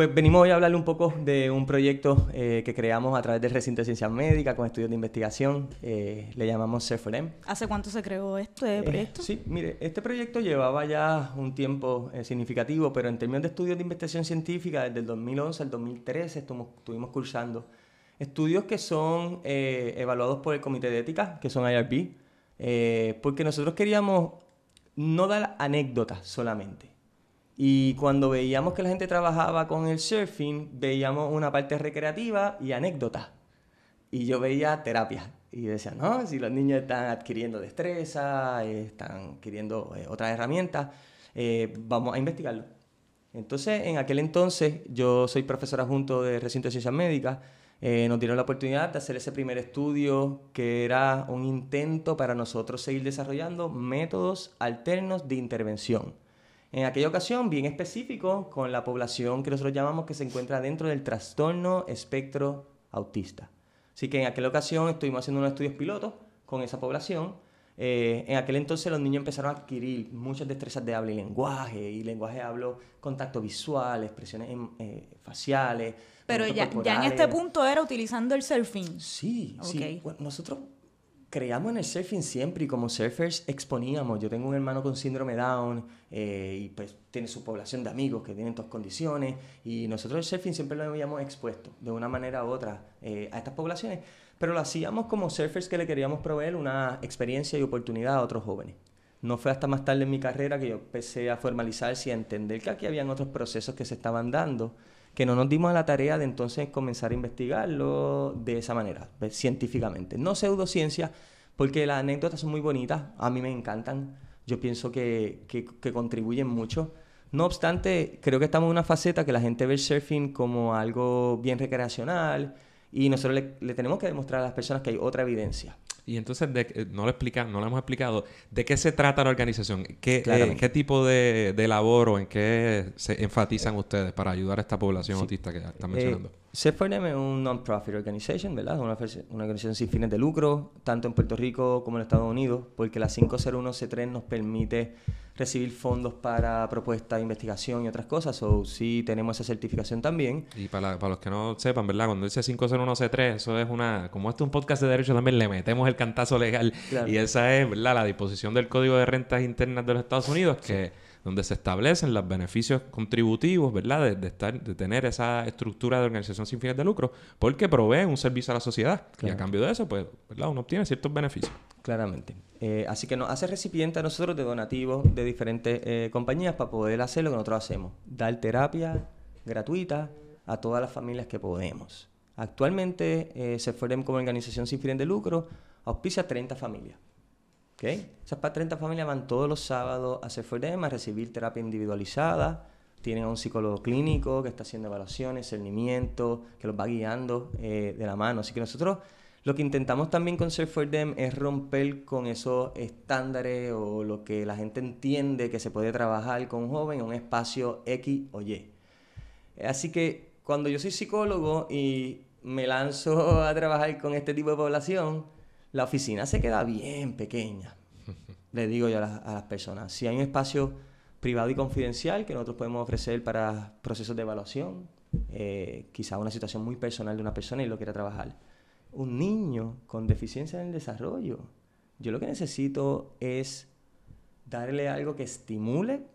Pues venimos hoy a hablarle un poco de un proyecto eh, que creamos a través del recinto de ciencias médicas con estudios de investigación. Eh, le llamamos CERFOREM. ¿Hace cuánto se creó este proyecto? Eh, sí, mire, este proyecto llevaba ya un tiempo eh, significativo, pero en términos de estudios de investigación científica, desde el 2011 al 2013 estuvimos, estuvimos cursando estudios que son evaluados por el Comité de Ética, que son IRB, porque nosotros queríamos no dar anécdotas solamente. Y cuando veíamos que la gente trabajaba con el surfing, veíamos una parte recreativa y anécdotas. Y yo veía terapia. Y decía, no, si los niños están adquiriendo destreza, están adquiriendo eh, otras herramientas, eh, vamos a investigarlo. Entonces, en aquel entonces, yo soy profesor adjunto de recinto de ciencias médicas, eh, nos dieron la oportunidad de hacer ese primer estudio que era un intento para nosotros seguir desarrollando métodos alternos de intervención. En aquella ocasión, bien específico, con la población que nosotros llamamos que se encuentra dentro del trastorno espectro autista. Así que en aquella ocasión estuvimos haciendo unos estudios pilotos con esa población. Eh, en aquel entonces los niños empezaron a adquirir muchas destrezas de habla y lenguaje, y lenguaje hablo, contacto visual, expresiones em, eh, faciales. Pero ya, ya en este punto era utilizando el surfing. Sí, sí. Ok. Bueno, nosotros creamos en el surfing siempre y como surfers exponíamos. Yo tengo un hermano con síndrome Down eh, y pues tiene su población de amigos que tienen todas condiciones y nosotros el surfing siempre lo habíamos expuesto de una manera u otra eh, a estas poblaciones, pero lo hacíamos como surfers que le queríamos proveer una experiencia y oportunidad a otros jóvenes. No fue hasta más tarde en mi carrera que yo empecé a formalizarse y a entender que aquí habían otros procesos que se estaban dando que no nos dimos a la tarea de entonces comenzar a investigarlo de esa manera, científicamente. No pseudociencia, porque las anécdotas son muy bonitas, a mí me encantan, yo pienso que, que, contribuyen mucho. No obstante, creo que estamos en una faceta que la gente ve el surfing como algo bien recreacional y nosotros le, le tenemos que demostrar a las personas que hay otra evidencia. Y entonces de, eh, no, lo explica, no lo hemos explicado. ¿De qué se trata la organización? ¿Qué, eh, ¿qué tipo de, de, labor o en qué se enfatizan ustedes para ayudar a esta población autista que están mencionando? Eh, C4M es un non-profit organization, ¿verdad? Una, una, organización sin fines de lucro, tanto en Puerto Rico como en Estados Unidos, porque la 501C3 nos permite recibir fondos para propuestas de investigación y otras cosas, o sí tenemos esa certificación también. Y para, para los que no sepan, ¿verdad? Cuando dice 501C3, eso es una, como este es un podcast de derecho también, le metemos el cantazo legal. Y esa es, ¿verdad? La disposición del Código de Rentas Internas de los Estados Unidos, que donde se establecen los beneficios contributivos, ¿verdad? De, estar, de tener esa estructura de organización sin fines de lucro, porque provee un servicio a la sociedad. Y a cambio de eso, pues, ¿verdad? Uno obtiene ciertos beneficios. Claramente. Eh, así que nos hace recipiente a nosotros de donativos de diferentes eh, compañías para poder hacer lo que nosotros hacemos. Dar terapia gratuita a todas las familias que podemos. Actualmente, eh, se como organización sin fines de lucro, auspicia 30 familias. ¿Okay? Esas 30 familias van todos los sábados a CFORDEM a recibir terapia individualizada. Tienen a un psicólogo clínico que está haciendo evaluaciones, cernimiento, que los va guiando de la mano. Así que nosotros lo que intentamos también con Surf for Them es romper con esos estándares o lo que la gente entiende que se puede trabajar con un joven en un espacio X o Y. Así que cuando yo soy psicólogo y me lanzo a trabajar con este tipo de población, la oficina se queda bien pequeña. Le digo yo a las, personas, si hay un espacio privado y confidencial que nosotros podemos ofrecer para procesos de evaluación, eh, quizá una situación muy personal de una persona y lo quiera trabajar un niño con deficiencia en el desarrollo. Yo lo que necesito es darle algo que estimule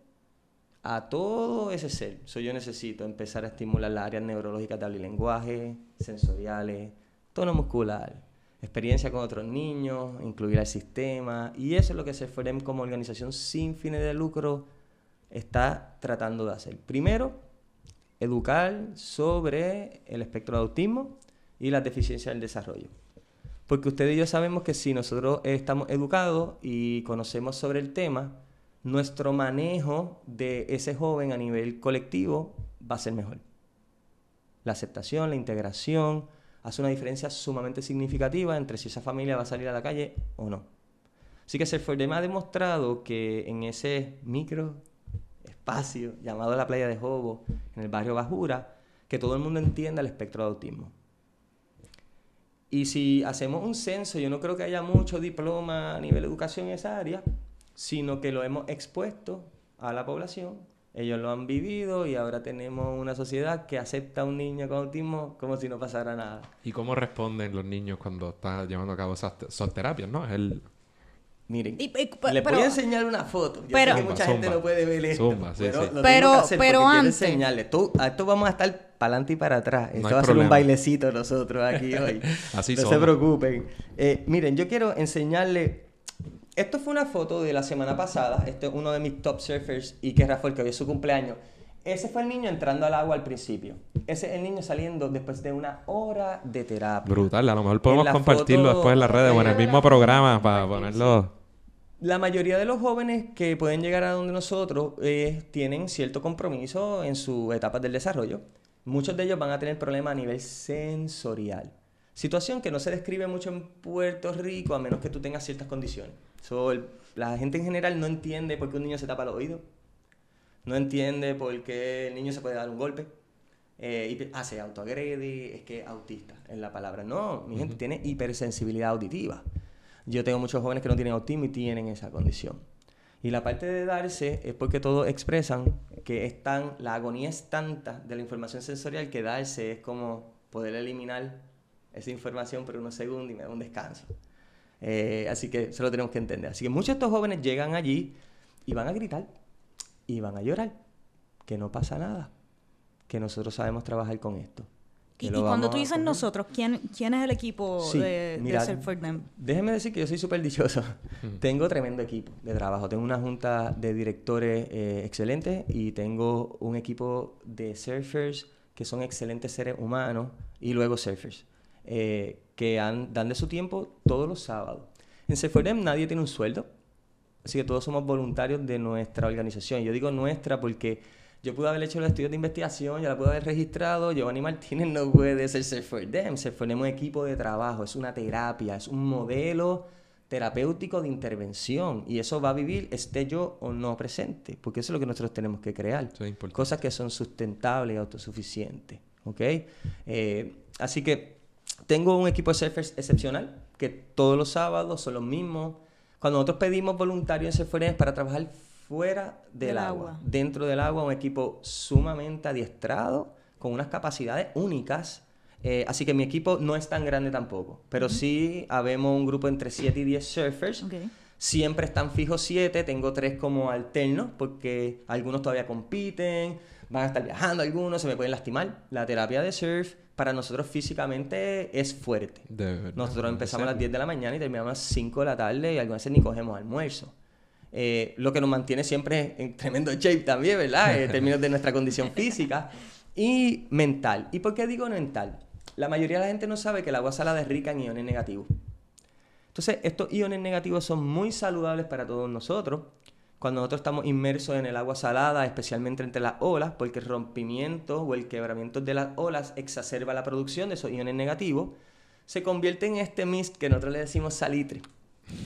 a todo ese ser. So, yo necesito empezar a estimular las áreas neurológicas de habla y lenguaje, sensoriales, tono muscular, experiencia con otros niños, incluir al sistema. Y eso es lo que CEFOREM como organización sin fines de lucro está tratando de hacer. Primero, educar sobre el espectro de autismo y las deficiencias del desarrollo. Porque ustedes y yo sabemos que si nosotros estamos educados y conocemos sobre el tema, nuestro manejo de ese joven a nivel colectivo va a ser mejor. La aceptación, la integración, hace una diferencia sumamente significativa entre si esa familia va a salir a la calle o no. Así que Selfordem ha demostrado que en ese micro espacio llamado la playa de Jobo, en el barrio Bajura, que todo el mundo entienda el espectro de autismo. Y si hacemos un censo, yo no creo que haya mucho diploma a nivel de educación en esa área, sino que lo hemos expuesto a la población. Ellos lo han vivido y ahora tenemos una sociedad que acepta a un niño con autismo como si no pasara nada. ¿Y cómo responden los niños cuando están llevando a cabo esas son terapias, no? Es el, Miren, les voy a enseñar una foto. Yo pero, sé que mucha gente no puede ver esto. pero, pero antes. Enseñarles. a esto vamos a estar para adelante y para atrás. esto va a ser un bailecito nosotros aquí hoy. Así no se preocupen. Eh, miren, yo quiero enseñarles. Esto fue una foto de la semana pasada. Este es uno de mis top surfers, Ike Rafael, que hoy es su cumpleaños. Ese fue el niño entrando al agua al principio. Ese es el niño saliendo después de una hora de terapia. Brutal, a lo mejor podemos compartirlo después en las redes o en el mismo programa para ponerlo. La mayoría de los jóvenes que pueden llegar a donde nosotros eh, tienen cierto compromiso en su etapa del desarrollo. Muchos de ellos van a tener problemas a nivel sensorial. Situación que no se describe mucho en Puerto Rico a menos que tú tengas ciertas condiciones. La gente en general no entiende por qué un niño se tapa los oídos. No entiende por qué el niño se puede dar un golpe. Eh, y hace autoagrede, es que autista en la palabra. No, mi gente tiene hipersensibilidad auditiva. Yo tengo muchos jóvenes que no tienen autismo y tienen esa condición. Y la parte de darse es porque todos expresan que es tan, la agonía es tanta de la información sensorial que darse es como poder eliminar esa información por unos segundos y me da un descanso. Eh, así que eso lo tenemos que entender. Así que muchos de estos jóvenes llegan allí y van a gritar y van a llorar, que no pasa nada, que nosotros sabemos trabajar con esto. Y, y cuando tú a dices nosotros, ¿quién, ¿quién es el equipo Sí, de, mira, de Serve for Them? Déjeme decir que yo soy súper dichoso. tengo tremendo equipo de trabajo. Tengo una junta de directores eh, excelentes y tengo un equipo de surfers que son excelentes seres humanos y luego surfers eh, que han- dan de su tiempo todos los sábados. En Them nadie tiene un sueldo, así que todos somos voluntarios de nuestra organización. Yo digo nuestra porque yo pude haber hecho los estudios de investigación, yo la pude haber registrado, Giovanni Martínez no puede ser for Them es un equipo de trabajo, es una terapia, es un modelo terapéutico de intervención y eso va a vivir esté yo o no presente, porque eso es lo que nosotros tenemos que crear. Es. Cosas que son sustentables y autosuficientes, ¿ok? Eh, así que tengo un equipo de surfers excepcional, que todos los sábados son los mismos. Cuando nosotros pedimos voluntarios en Surf para trabajar fuera del, Del agua. agua. dentro del agua, un equipo sumamente adiestrado, con unas capacidades únicas. Eh, así que mi equipo no es tan grande tampoco, pero sí habemos un grupo entre 7 y 10 surfers. Siempre están fijos 7, tengo 3 como alternos, porque algunos todavía compiten, van a estar viajando algunos, se me pueden lastimar. La terapia de surf para nosotros físicamente es fuerte. De verdad, Nosotros empezamos a las ser. 10 de la mañana y terminamos a las 5 de la tarde y algunas veces ni cogemos almuerzo. Eh, lo que nos mantiene siempre en tremendo shape también, ¿verdad? En términos de nuestra condición física y mental. ¿Y por qué digo mental? La mayoría de la gente no sabe que el agua salada es rica en iones negativos. Entonces, estos iones negativos son muy saludables para todos nosotros cuando nosotros estamos inmersos en el agua salada, especialmente entre las olas, porque el rompimiento o el quebramiento de las olas exacerba la producción de esos iones negativos, se convierte en este mist que nosotros le decimos salitre.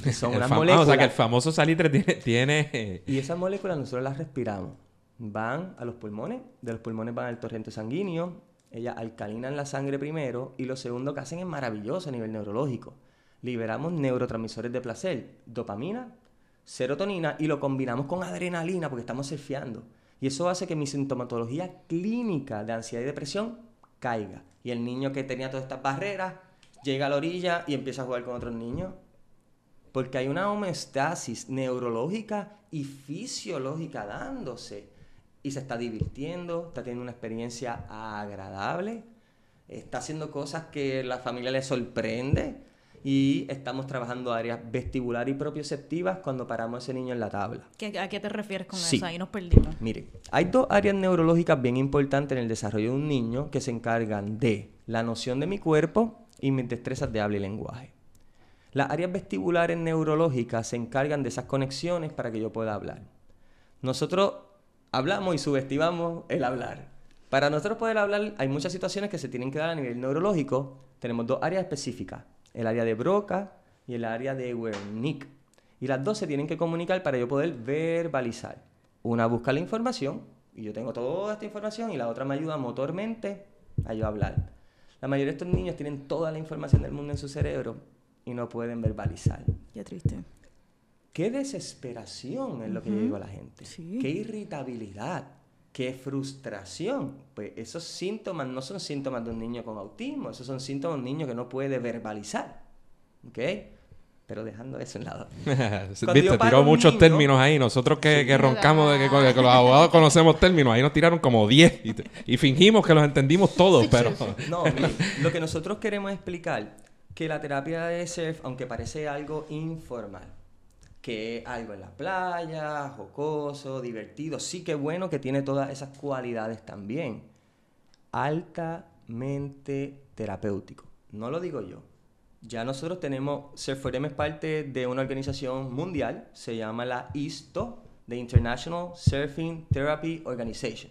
Que son unas moléculas. o sea que el famoso salitre tiene... tiene Y esas moléculas nosotros las respiramos. Van a los pulmones, de los pulmones van al torrente sanguíneo, ellas alcalinan la sangre primero y lo segundo que hacen es maravilloso a nivel neurológico. Liberamos neurotransmisores de placer, dopamina, serotonina y lo combinamos con adrenalina porque estamos surfeando. Y eso hace que mi sintomatología clínica de ansiedad y depresión caiga. Y el niño que tenía todas estas barreras llega a la orilla y empieza a jugar con otros niños porque hay una homeostasis neurológica y fisiológica dándose. Y se está divirtiendo, está teniendo una experiencia agradable, está haciendo cosas que la familia le sorprende y estamos trabajando áreas vestibular y propioceptivas cuando paramos a ese niño en la tabla. ¿Qué- ¿A qué te refieres con Sí. eso? Ahí nos perdimos. Mire, hay dos áreas neurológicas bien importantes en el desarrollo de un niño que se encargan de la noción de mi cuerpo y mis destrezas de habla y lenguaje. Las áreas vestibulares neurológicas se encargan de esas conexiones para que yo pueda hablar. Nosotros hablamos y subestimamos el hablar. Para nosotros poder hablar hay muchas situaciones que se tienen que dar a nivel neurológico. Tenemos dos áreas específicas, el área de Broca y el área de Wernicke. Y las dos se tienen que comunicar para yo poder verbalizar. Una busca la información y yo tengo toda esta información y la otra me ayuda motormente a yo hablar. La mayoría de estos niños tienen toda la información del mundo en su cerebro y no pueden verbalizar. Qué triste. Qué desesperación es lo que yo digo a la gente. Sí. Qué irritabilidad. Qué frustración. Pues esos síntomas no son síntomas de un niño con autismo, esos son síntomas de un niño que no puede verbalizar. ¿Ok? Pero dejando eso en lado. Viste, tiró muchos niño- términos ahí. Nosotros que, que roncamos de que, que los abogados conocemos términos, ahí nos tiraron como 10 y, fingimos que los entendimos todos, pero... No, mire, lo que nosotros queremos explicar que la terapia de surf, aunque parece algo informal, que algo en la playa, jocoso, divertido, sí que bueno que tiene todas esas cualidades también. Altamente terapéutico. No lo digo yo. Ya nosotros tenemos, Surf4M es parte de una organización mundial, se llama la ISTO, the International Surfing Therapy Organization.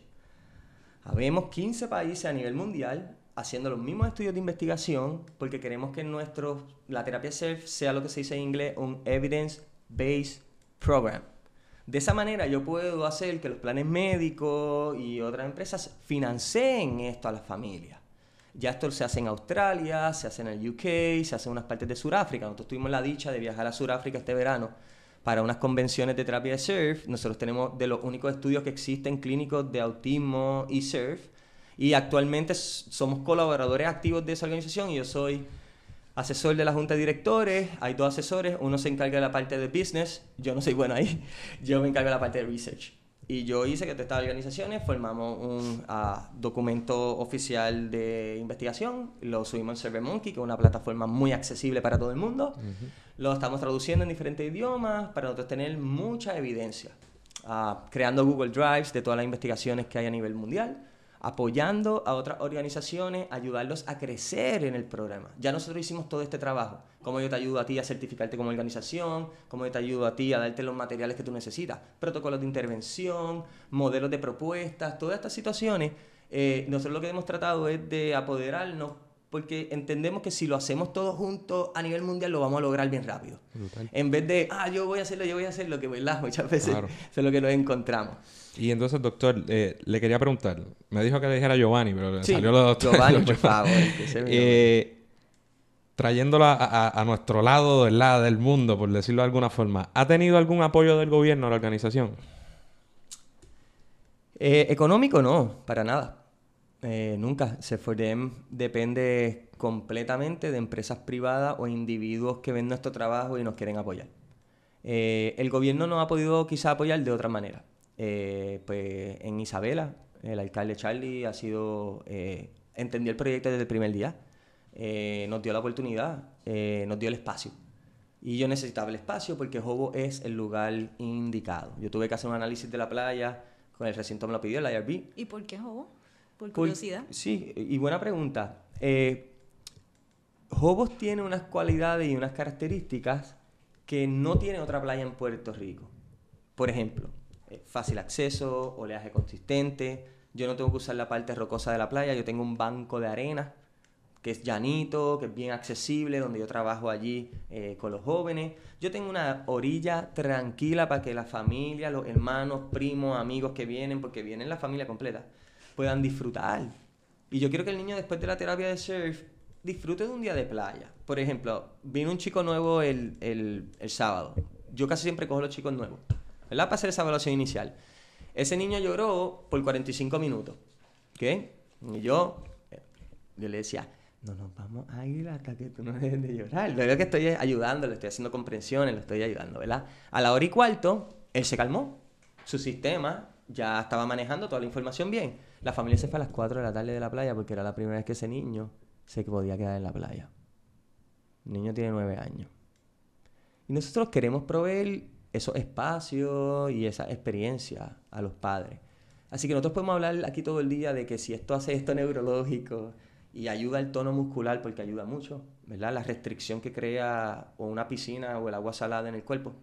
Habemos 15 países a nivel mundial haciendo los mismos estudios de investigación porque queremos que nuestro, la terapia surf sea lo que se dice en inglés un evidence-based program. De esa manera yo puedo hacer que los planes médicos y otras empresas financien esto a las familias. Ya esto se hace en Australia, se hace en el UK, se hace en unas partes de Sudáfrica. Nosotros tuvimos la dicha de viajar a Sudáfrica este verano para unas convenciones de terapia de surf. Nosotros tenemos de los únicos estudios que existen clínicos de autismo y surf. Y actualmente somos colaboradores activos de esa organización y yo soy asesor de la junta de directores, hay dos asesores, uno se encarga de la parte de business, yo no soy bueno ahí, yo me encargo de la parte de research. Y yo hice que todas estas organizaciones formamos un ah, documento oficial de investigación, lo subimos en SurveyMonkey, que es una plataforma muy accesible para todo el mundo. Lo estamos traduciendo en diferentes idiomas para nosotros tener mucha evidencia. Ah, creando Google Drives de todas las investigaciones que hay a nivel mundial apoyando a otras organizaciones, ayudarlos a crecer en el programa. Ya nosotros hicimos todo este trabajo. Cómo yo te ayudo a ti a certificarte como organización, cómo yo te ayudo a ti a darte los materiales que tú necesitas, protocolos de intervención, modelos de propuestas, todas estas situaciones. Eh, nosotros lo que hemos tratado es de apoderarnos porque entendemos que si lo hacemos todos juntos a nivel mundial lo vamos a lograr bien rápido. En vez de, ah, yo voy a hacerlo, yo voy a hacerlo, que ¿verdad? muchas veces eso es lo que nos encontramos. Y entonces, doctor, eh, le quería preguntar, me dijo que le dijera Giovanni, pero le salió lo doctor. Giovanni, por favor. eh, trayéndolo a, nuestro lado del lado del mundo, por decirlo de alguna forma, ¿ha tenido algún apoyo del gobierno a la organización? Eh, económico no, para nada. Eh, nunca. Sefordem depende completamente de empresas privadas o individuos que ven nuestro trabajo y nos quieren apoyar. Eh, el gobierno no ha podido quizá apoyar de otra manera. Eh, pues en Isabela, el alcalde Charlie ha sido, entendió el proyecto desde el primer día, nos dio la oportunidad, nos dio el espacio. Y yo necesitaba el espacio porque Jobo es el lugar indicado. Yo tuve que hacer un análisis de la playa, con el recinto me lo pidió, el IRB. ¿Y por qué Jobo? Por curiosidad. sí, y buena pregunta. Eh, Hobos tiene unas cualidades y unas características que no tiene otra playa en Puerto Rico. Por ejemplo, eh, fácil acceso, oleaje consistente. Yo no tengo que usar la parte rocosa de la playa, yo tengo un banco de arena que es llanito, que es bien accesible, donde yo trabajo allí eh, con los jóvenes. Yo tengo una orilla tranquila para que la familia, los hermanos, primos, amigos que vienen, porque vienen la familia completa, puedan disfrutar. Y yo quiero que el niño después de la terapia de surf disfrute de un día de playa. Por ejemplo, vino un chico nuevo el, el, el sábado. Yo casi siempre cojo los chicos nuevos, ¿verdad? Para hacer esa evaluación inicial. Ese niño lloró por 45 minutos. ¿Ok? Y yo, yo le decía, no nos vamos a ir hasta que tú no dejes de llorar. Lo que estoy ayudando, le estoy haciendo comprensiones, le estoy ayudando, ¿verdad? A la hora y cuarto, él se calmó. Su sistema ya estaba manejando toda la información bien. La familia se fue a las 4 de la tarde de la playa porque era la primera vez que ese niño se podía quedar en la playa. El niño tiene 9 años. Y nosotros queremos proveer esos espacios y esa experiencia a los padres. Así que nosotros podemos hablar aquí todo el día de que si esto hace esto neurológico y ayuda el tono muscular, porque ayuda mucho, ¿verdad? La restricción que crea o una piscina o el agua salada en el cuerpo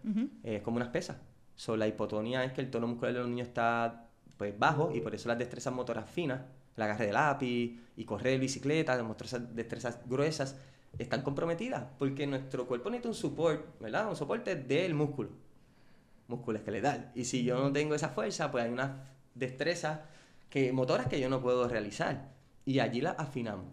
es como una espesa. So, la hipotonía es que el tono muscular de los niños está pues bajo y por eso las destrezas motoras finas, el agarre de lápiz y correr bicicleta, destrezas, destrezas gruesas, están comprometidas porque nuestro cuerpo necesita un soporte, ¿verdad? Un soporte del músculo, músculo esqueletal. Y si yo no tengo esa fuerza, pues hay unas destrezas que, motoras que yo no puedo realizar. Y allí las afinamos.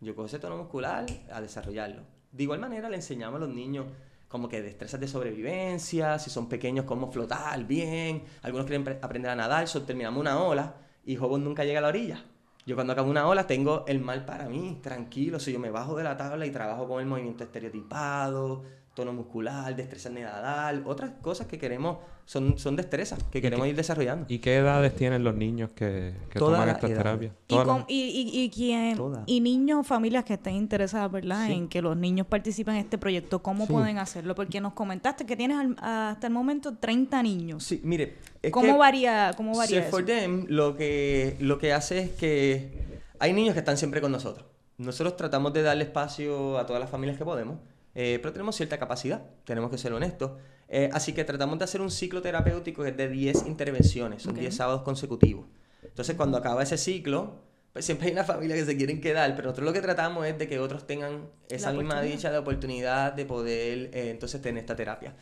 Yo cojo ese tono muscular a desarrollarlo. De igual manera le enseñamos a los niños como que destrezas de sobrevivencia, si son pequeños, cómo flotar bien. Algunos quieren aprender a nadar, so terminamos una ola y Jobos nunca llega a la orilla. Yo cuando acabo una ola tengo el mal para mí, tranquilo. Si yo me bajo de la tabla y trabajo con el movimiento estereotipado, tono muscular, destreza nadar, otras cosas que queremos, son, son destrezas que queremos ir desarrollando. ¿Y qué edades tienen los niños que, que toman estas terapias? ¿Y, y, y, y, niños, familias que estén interesadas, ¿verdad? En que los niños participen en este proyecto, ¿cómo pueden hacerlo? Porque nos comentaste que tienes hasta el momento 30 niños. Sí, mire. ¿Cómo varía, cómo varía eso? For them, lo que, lo que hace es que hay niños que están siempre con nosotros. Nosotros tratamos de darle espacio a todas las familias que podemos eh, pero tenemos cierta capacidad, tenemos que ser honestos. Eh, así que tratamos de hacer un ciclo terapéutico que es de 10 intervenciones, son 10 sábados consecutivos. Entonces, cuando acaba ese ciclo, pues siempre hay una familia que se quieren quedar, pero nosotros lo que tratamos es de que otros tengan esa misma dicha de oportunidad de poder eh, entonces tener esta terapia.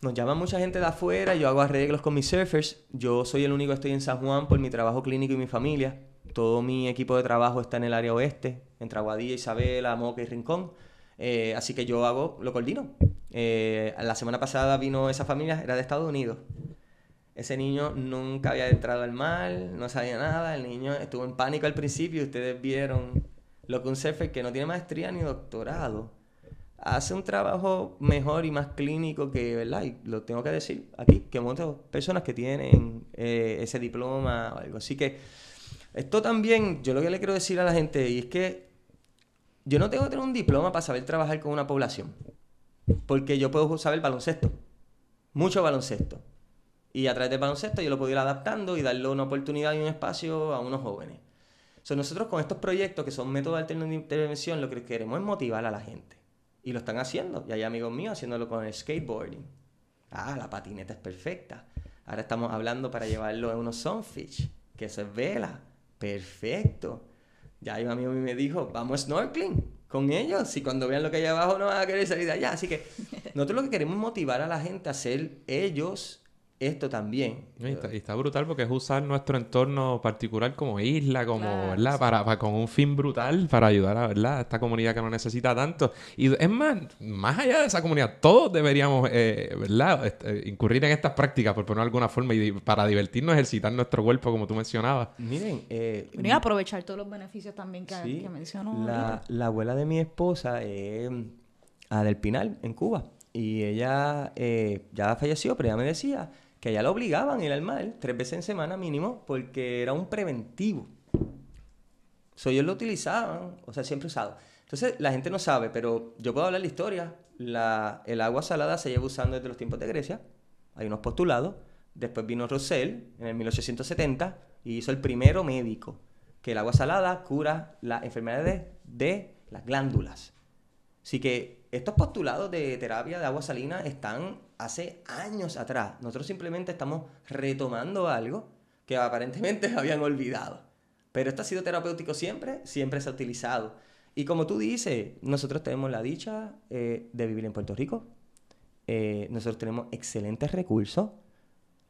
Nos llama mucha gente de afuera, yo hago arreglos con mis surfers, yo soy el único que estoy en San Juan por mi trabajo clínico y mi familia. Todo mi equipo de trabajo está en el área oeste, entre Aguadilla, Isabela, Moca y Rincón. Eh, así que yo hago, lo coordino. Eh, la semana pasada vino esa familia, era de Estados Unidos. Ese niño nunca había entrado al mar, no sabía nada. El niño estuvo en pánico al principio. Ustedes vieron lo que un surfer que no tiene maestría ni doctorado hace un trabajo mejor y más clínico que, ¿verdad? Y lo tengo que decir aquí, que muchas personas que tienen eh, ese diploma o algo. Así que esto también, yo lo que le quiero decir a la gente y es que yo no tengo que tener un diploma para saber trabajar con una población. Porque yo puedo saber baloncesto. Mucho baloncesto. Y a través del baloncesto yo lo puedo ir adaptando y darle una oportunidad y un espacio a unos jóvenes. So, nosotros con estos proyectos que son métodos de intervención, lo que queremos es motivar a la gente. Y lo están haciendo. Y hay amigos míos haciéndolo con el skateboarding. Ah, la patineta es perfecta. Ahora estamos hablando para llevarlo en unos sunfish, que eso es vela. Perfecto. Ya un amigo me dijo, vamos snorkeling con ellos. Y cuando vean lo que hay abajo no van a querer salir de allá. Así que nosotros lo que queremos es motivar a la gente a ser ellos esto también. Y está, y está brutal porque es usar nuestro entorno particular como isla, como, ¿verdad? Para, para- con un fin brutal para ayudar a, ¿verdad? a esta comunidad que no necesita tanto. Y es más, más allá de esa comunidad, todos deberíamos, eh, ¿verdad? Este, incurrir en estas prácticas, por ponerlo de alguna forma, y para divertirnos, ejercitar nuestro cuerpo, como tú mencionabas. Miren, eh, y aprovechar todos los beneficios también que, Sí, que mencionó. La, abuela de mi esposa es Adel Pinal, en Cuba. Y ella eh, ya falleció, pero ella me decía que ella la obligaban a ir al mar tres veces en semana mínimo porque era un preventivo. So, ellos lo utilizaban, o sea, siempre usado. Entonces, la gente no sabe, pero yo puedo hablar la historia. El agua salada se lleva usando desde los tiempos de Grecia. Hay unos postulados. Después vino Rosell en el 1870 y hizo el primero médico que el agua salada cura las enfermedades de las glándulas. Así que estos postulados de terapia de agua salina están hace años atrás. Nosotros simplemente estamos retomando algo que aparentemente habían olvidado. Pero esto ha sido terapéutico siempre, siempre se ha utilizado. Y como tú dices, nosotros tenemos la dicha eh, de vivir en Puerto Rico. Eh, nosotros tenemos excelentes recursos.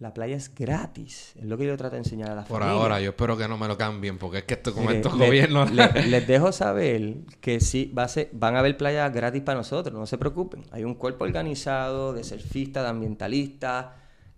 La playa es gratis. Es lo que yo trato de enseñar a la Por familia. ahora, yo espero que no me lo cambien, porque es que esto con estos le- gobiernos... le- les dejo saber que sí, va a ser- van a haber playas gratis para nosotros, no se preocupen. Hay un cuerpo organizado de surfistas, de ambientalistas,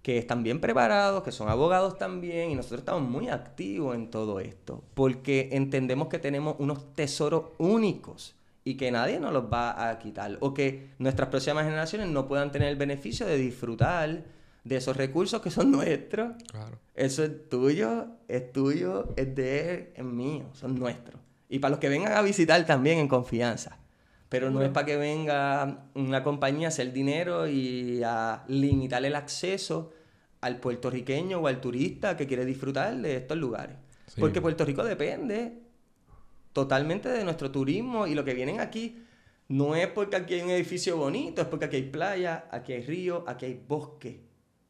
que están bien preparados, que son abogados también, y nosotros estamos muy activos en todo esto, porque entendemos que tenemos unos tesoros únicos y que nadie nos los va a quitar, o que nuestras próximas generaciones no puedan tener el beneficio de disfrutar de esos recursos que son nuestros Claro. eso es tuyo, es tuyo, es de él, es mío, son nuestros. Y para los que vengan a visitar también en confianza. Pero no es para que venga una compañía a hacer dinero y a limitar el acceso al puertorriqueño o al turista que quiere disfrutar de estos lugares. Sí. Porque Puerto Rico depende totalmente de nuestro turismo y lo que vienen aquí no es porque aquí hay un edificio bonito, es porque aquí hay playa, aquí hay río, aquí hay bosque.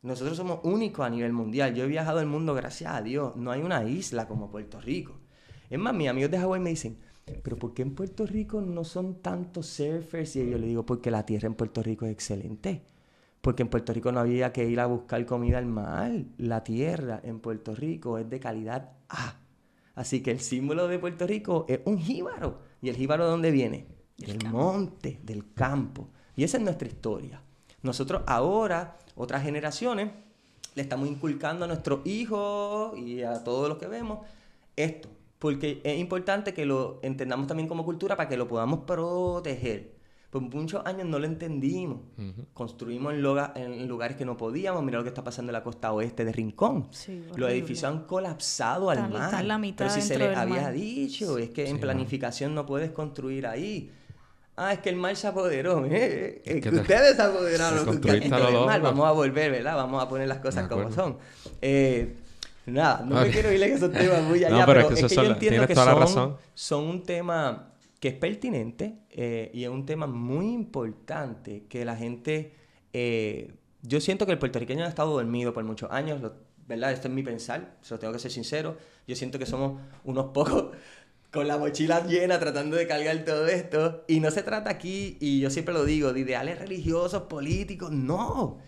Nosotros somos únicos a nivel mundial. Yo he viajado el mundo, gracias a Dios. No hay una isla como Puerto Rico. Es más, mis amigos de Hawái me dicen, pero ¿por qué en Puerto Rico no son tantos surfers? Y yo le digo, porque la tierra en Puerto Rico es excelente. Porque en Puerto Rico no había que ir a buscar comida al mar. La tierra en Puerto Rico es de calidad A. Así que el símbolo de Puerto Rico es un jíbaro. ¿Y el jíbaro de dónde viene? Del monte, del campo. Y esa es nuestra historia. Nosotros ahora, otras generaciones, le estamos inculcando a nuestros hijos y a todos los que vemos esto. Porque es importante que lo entendamos también como cultura para que lo podamos proteger. Por muchos años no lo entendimos. Construimos en, loga- en lugares que no podíamos. Mira lo que está pasando en la costa oeste de Rincón. Sí, Los edificios han colapsado al mar. están la mitad Pero si se les había mar. dicho, es que en planificación no puedes construir ahí. Ah, es que el mar se apoderó. ¿eh? Es que que te- ustedes se apoderaron a lo loco. Vamos a volver, ¿verdad? Vamos a poner las cosas como son. Eh, nada, no me quiero ir a esos temas muy allá, No, pero pero, es que es que yo entiendo que son, razón. son un tema que es pertinente eh, y es un tema muy importante que la gente... eh, yo siento que el puertorriqueño ha estado dormido por muchos años, lo- ¿verdad? Esto es mi pensar, se lo tengo que ser sincero. Yo siento que somos unos pocos con la mochila llena tratando de cargar todo esto. Y no se trata aquí, y yo siempre lo digo, de ideales religiosos, políticos, no.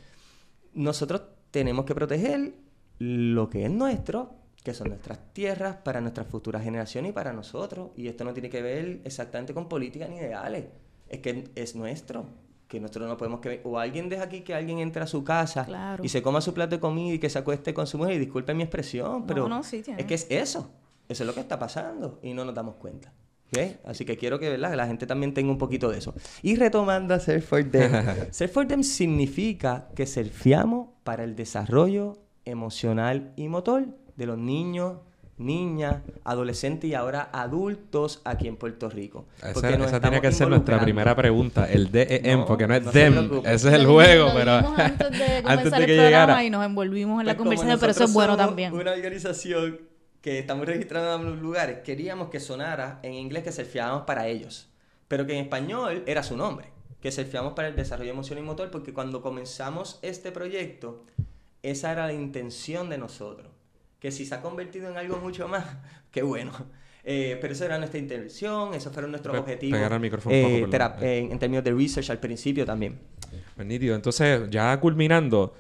Nosotros tenemos que proteger lo que es nuestro, que son nuestras tierras, para nuestras futuras generaciones y para nosotros. Y esto no tiene que ver exactamente con política ni ideales. Es que es nuestro. Que nosotros no podemos que... O alguien deja aquí que alguien entre a su casa Claro. y se coma su plato de comida y que se acueste con su mujer. Y disculpen mi expresión, pero no, sí, tiene. es que es eso. Eso es lo que está pasando y no nos damos cuenta. ¿ok? Así que quiero que ¿verdad? la gente también tenga un poquito de eso. Y retomando a Surf for Them. Surf for Them significa que surfeamos para el desarrollo emocional y motor de los niños, niñas, adolescentes y ahora adultos aquí en Puerto Rico. Esa, esa tiene que ser nuestra primera pregunta, el DEM, No, porque no es no DEM, ese es el juego, pero antes de antes de que llegara. y nos envolvimos en la Pues conversación, pero eso es bueno también. Una organización que estamos registrando en los lugares, queríamos que sonara en inglés que surfeábamos para ellos, pero que en español era su nombre, que surfeamos para el desarrollo emocional y motor, porque cuando comenzamos este proyecto, esa era la intención de nosotros. Que si se ha convertido en algo mucho más, qué bueno. Eh, pero esa era nuestra intención, esos fueron nuestros Pe- objetivos pegar al micrófono poco, eh, en, en términos de research al principio también. Pues nítido. Entonces, ya culminando,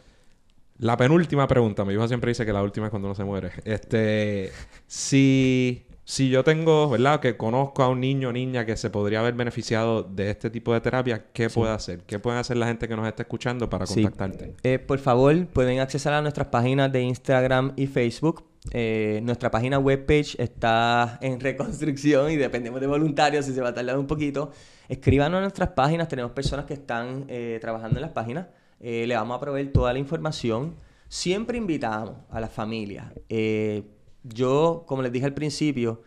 la penúltima pregunta. Mi hija siempre dice que la última es cuando uno se muere. Este, si, si yo tengo, ¿verdad? Que conozco a un niño o niña que se podría haber beneficiado de este tipo de terapia, ¿qué puede hacer? ¿Qué puede hacer la gente que nos está escuchando para Sí. contactarte? Eh, por favor, pueden accesar a nuestras páginas de Instagram y Facebook. Eh, nuestra página webpage está en reconstrucción y dependemos de voluntarios si se va a tardar un poquito. Escríbanos a nuestras páginas, tenemos personas que están eh, trabajando en las páginas. Eh, le vamos a proveer toda la información. Siempre invitamos a las familias. Eh, yo, como les dije al principio,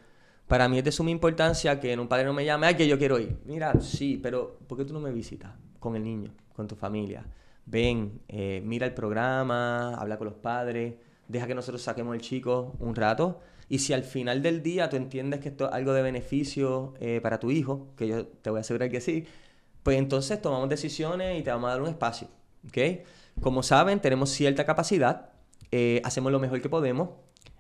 para mí es de suma importancia que un padre no me llame, ay, que yo quiero ir. Mira, sí, pero ¿por qué tú no me visitas con el niño, con tu familia? Ven, eh, mira el programa, habla con los padres, deja que nosotros saquemos el chico un rato. Y si al final del día tú entiendes que esto es algo de beneficio para tu hijo, que yo te voy a asegurar que sí, pues entonces tomamos decisiones y te vamos a dar un espacio. ¿Ok? Como saben, tenemos cierta capacidad, eh, hacemos lo mejor que podemos.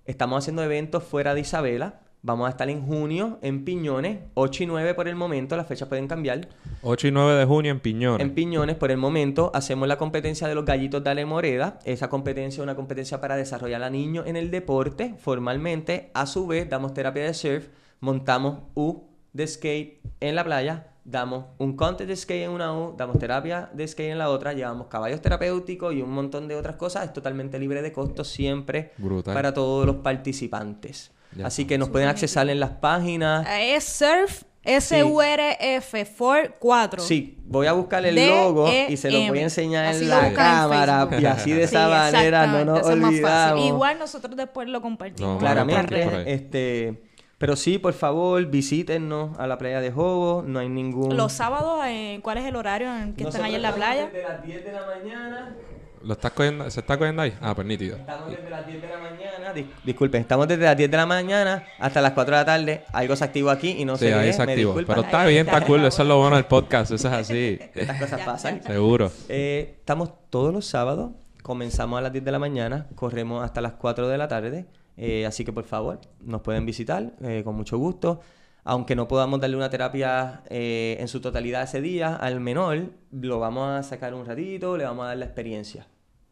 Estamos haciendo eventos fuera de Isabela. Vamos a estar en junio en Piñones, 8 y 9 por el momento, las fechas pueden cambiar. 8 y 9 de junio en Piñones. En Piñones, por el momento, hacemos la competencia de los gallitos de Ale Moreda. Esa competencia es una competencia para desarrollar a niños en el deporte formalmente. A su vez, damos terapia de surf, montamos U de skate en la playa, damos un contest de skate en una U, damos terapia de skate en la otra, llevamos caballos terapéuticos y un montón de otras cosas. Es totalmente libre de costo siempre Brutal. para todos los participantes. Ya Así está. que nos pueden accesar en las páginas. Es Surf S-U-R-F for 4. Sí, voy a buscar el D-E-M. logo y se lo voy a enseñar Así en la en cámara y así de Sí, esa manera no nos olvidamos. Igual nosotros después lo compartimos. No, Claramente, este, pero sí, por favor, visítenos a la playa de Jobo, no hay ningún Los sábados, eh, ¿cuál es el horario en que están allá en la playa? Desde las 10 de la mañana, ¿Lo estás cogiendo- ¿Se está cogiendo ahí? Ah, pues nítido. estamos desde las 10 de la mañana, dis- disculpen, estamos desde las 10 de la mañana hasta las 4 de la tarde, algo se activó aquí y no Sí, se ahí se activó. Pero está bien, está cool. Eso es lo bueno del podcast. Eso es así. Estas cosas pasan. Seguro. Eh, estamos todos los sábados, comenzamos a las 10 de la mañana, corremos hasta las 4 de la tarde, eh, así que por favor nos pueden visitar eh, con mucho gusto. Aunque no podamos darle una terapia eh, en su totalidad ese día al menor, lo vamos a sacar un ratito, le vamos a dar la experiencia.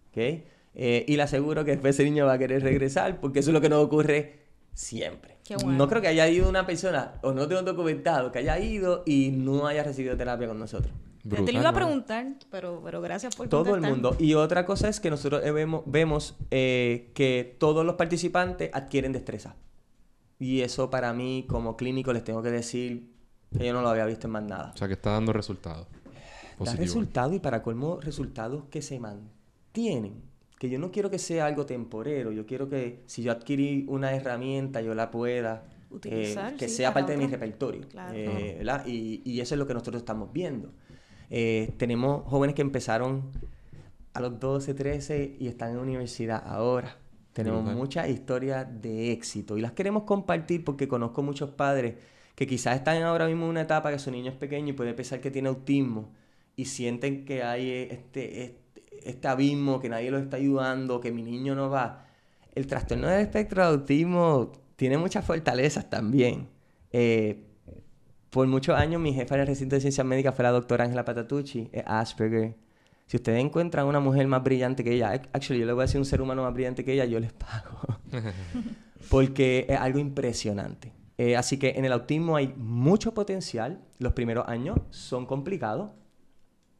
¿ok? Eh, y le aseguro que después ese niño va a querer regresar porque eso es lo que nos ocurre siempre. Bueno. No creo que haya ido una persona, o no tengo documentado, que haya ido y no haya recibido terapia con nosotros. Te- te lo iba a ¿no? preguntar, pero, pero gracias por Todo el mundo. Y otra cosa es que nosotros vemos, vemos eh, que todos los participantes adquieren destreza. Y eso para mí, como clínico, les tengo que decir que yo no lo había visto en más nada. O sea, que está dando resultados. Da resultados y para colmo resultados que se mantienen. Que yo no quiero que sea algo temporero. Yo quiero que si yo adquirí una herramienta, yo la pueda eh, Utilizar, que sí, sea parte de mi repertorio. Claro. eh. Y, y eso es lo que nosotros estamos viendo. Eh, tenemos jóvenes que empezaron a los 12, 13 y están en universidad ahora. Tenemos muchas historias de éxito y las queremos compartir porque conozco muchos padres que quizás están ahora mismo en una etapa que su niño es pequeño y puede pensar que tiene autismo y sienten que hay este, este, este abismo, que nadie los está ayudando, que mi niño no va. El trastorno del espectro de autismo tiene muchas fortalezas también. Eh, por muchos años mi jefa en el recinto de ciencias médicas fue la doctora Ángela Patatucci, Asperger. Si ustedes encuentran una mujer más brillante que ella, ac- actually yo le voy a decir un ser humano más brillante que ella, yo les pago. Porque es algo impresionante. Eh, así que en el autismo hay mucho potencial. Los primeros años son complicados.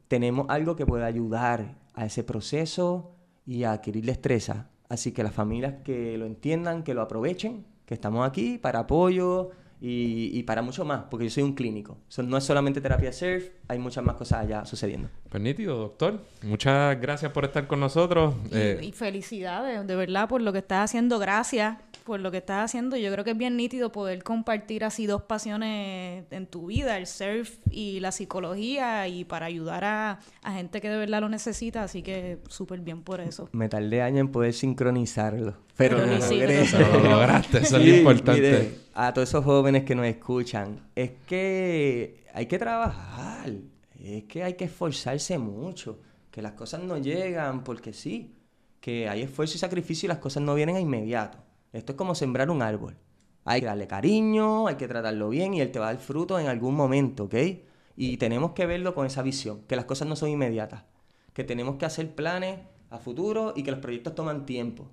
Tenemos algo que puede ayudar a ese proceso y a adquirir destreza. Así que las familias que lo entiendan, que lo aprovechen, que estamos aquí para apoyo y, y para mucho más, porque yo soy un clínico. Eso no es solamente terapia surf, hay muchas más cosas allá sucediendo. Pues nítido, doctor. Muchas gracias por estar con nosotros. Y, Eh, y felicidades, de verdad, por lo que estás haciendo. Gracias por lo que estás haciendo. Yo creo que es bien nítido poder compartir así dos pasiones en tu vida, el surf y la psicología, y para ayudar a, a gente que de verdad lo necesita. Así que súper bien por eso. Me tardé años en poder sincronizarlo, pero Pero lo lo hiciste, logré. pero lo lograste, eso es Sí, lo importante. mire, a todos esos jóvenes que nos escuchan, es que hay que trabajar, es que hay que esforzarse mucho, que las cosas no llegan porque sí, que hay esfuerzo y sacrificio y las cosas no vienen a inmediato. Esto es como sembrar un árbol. Hay que darle cariño, hay que tratarlo bien y él te va a dar fruto en algún momento, ¿ok? Y tenemos que verlo con esa visión, que las cosas no son inmediatas, que tenemos que hacer planes a futuro y que los proyectos toman tiempo.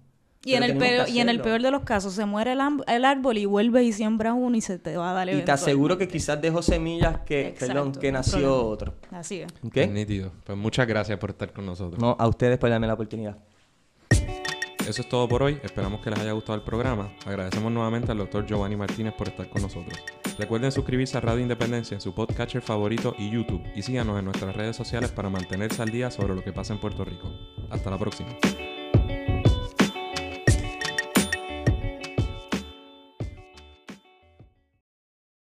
Y en, el peor, que y en el hacerlo. peor de los casos, se muere el, el árbol y vuelves y siembras uno y se te va a dar Y te aseguro que quizás dejó semillas que, Exacto, perdón, que no hay nació problema. otro. Así es. ¿Ok? Pues nítido. Pues muchas gracias por estar con nosotros. No, a ustedes por darme la oportunidad. Eso es todo por hoy. Esperamos que les haya gustado el programa. Agradecemos nuevamente al doctor Giovanni Martínez por estar con nosotros. Recuerden suscribirse a Radio Independencia en su podcatcher favorito y YouTube. Y síganos en nuestras redes sociales para mantenerse al día sobre lo que pasa en Puerto Rico. Hasta la próxima.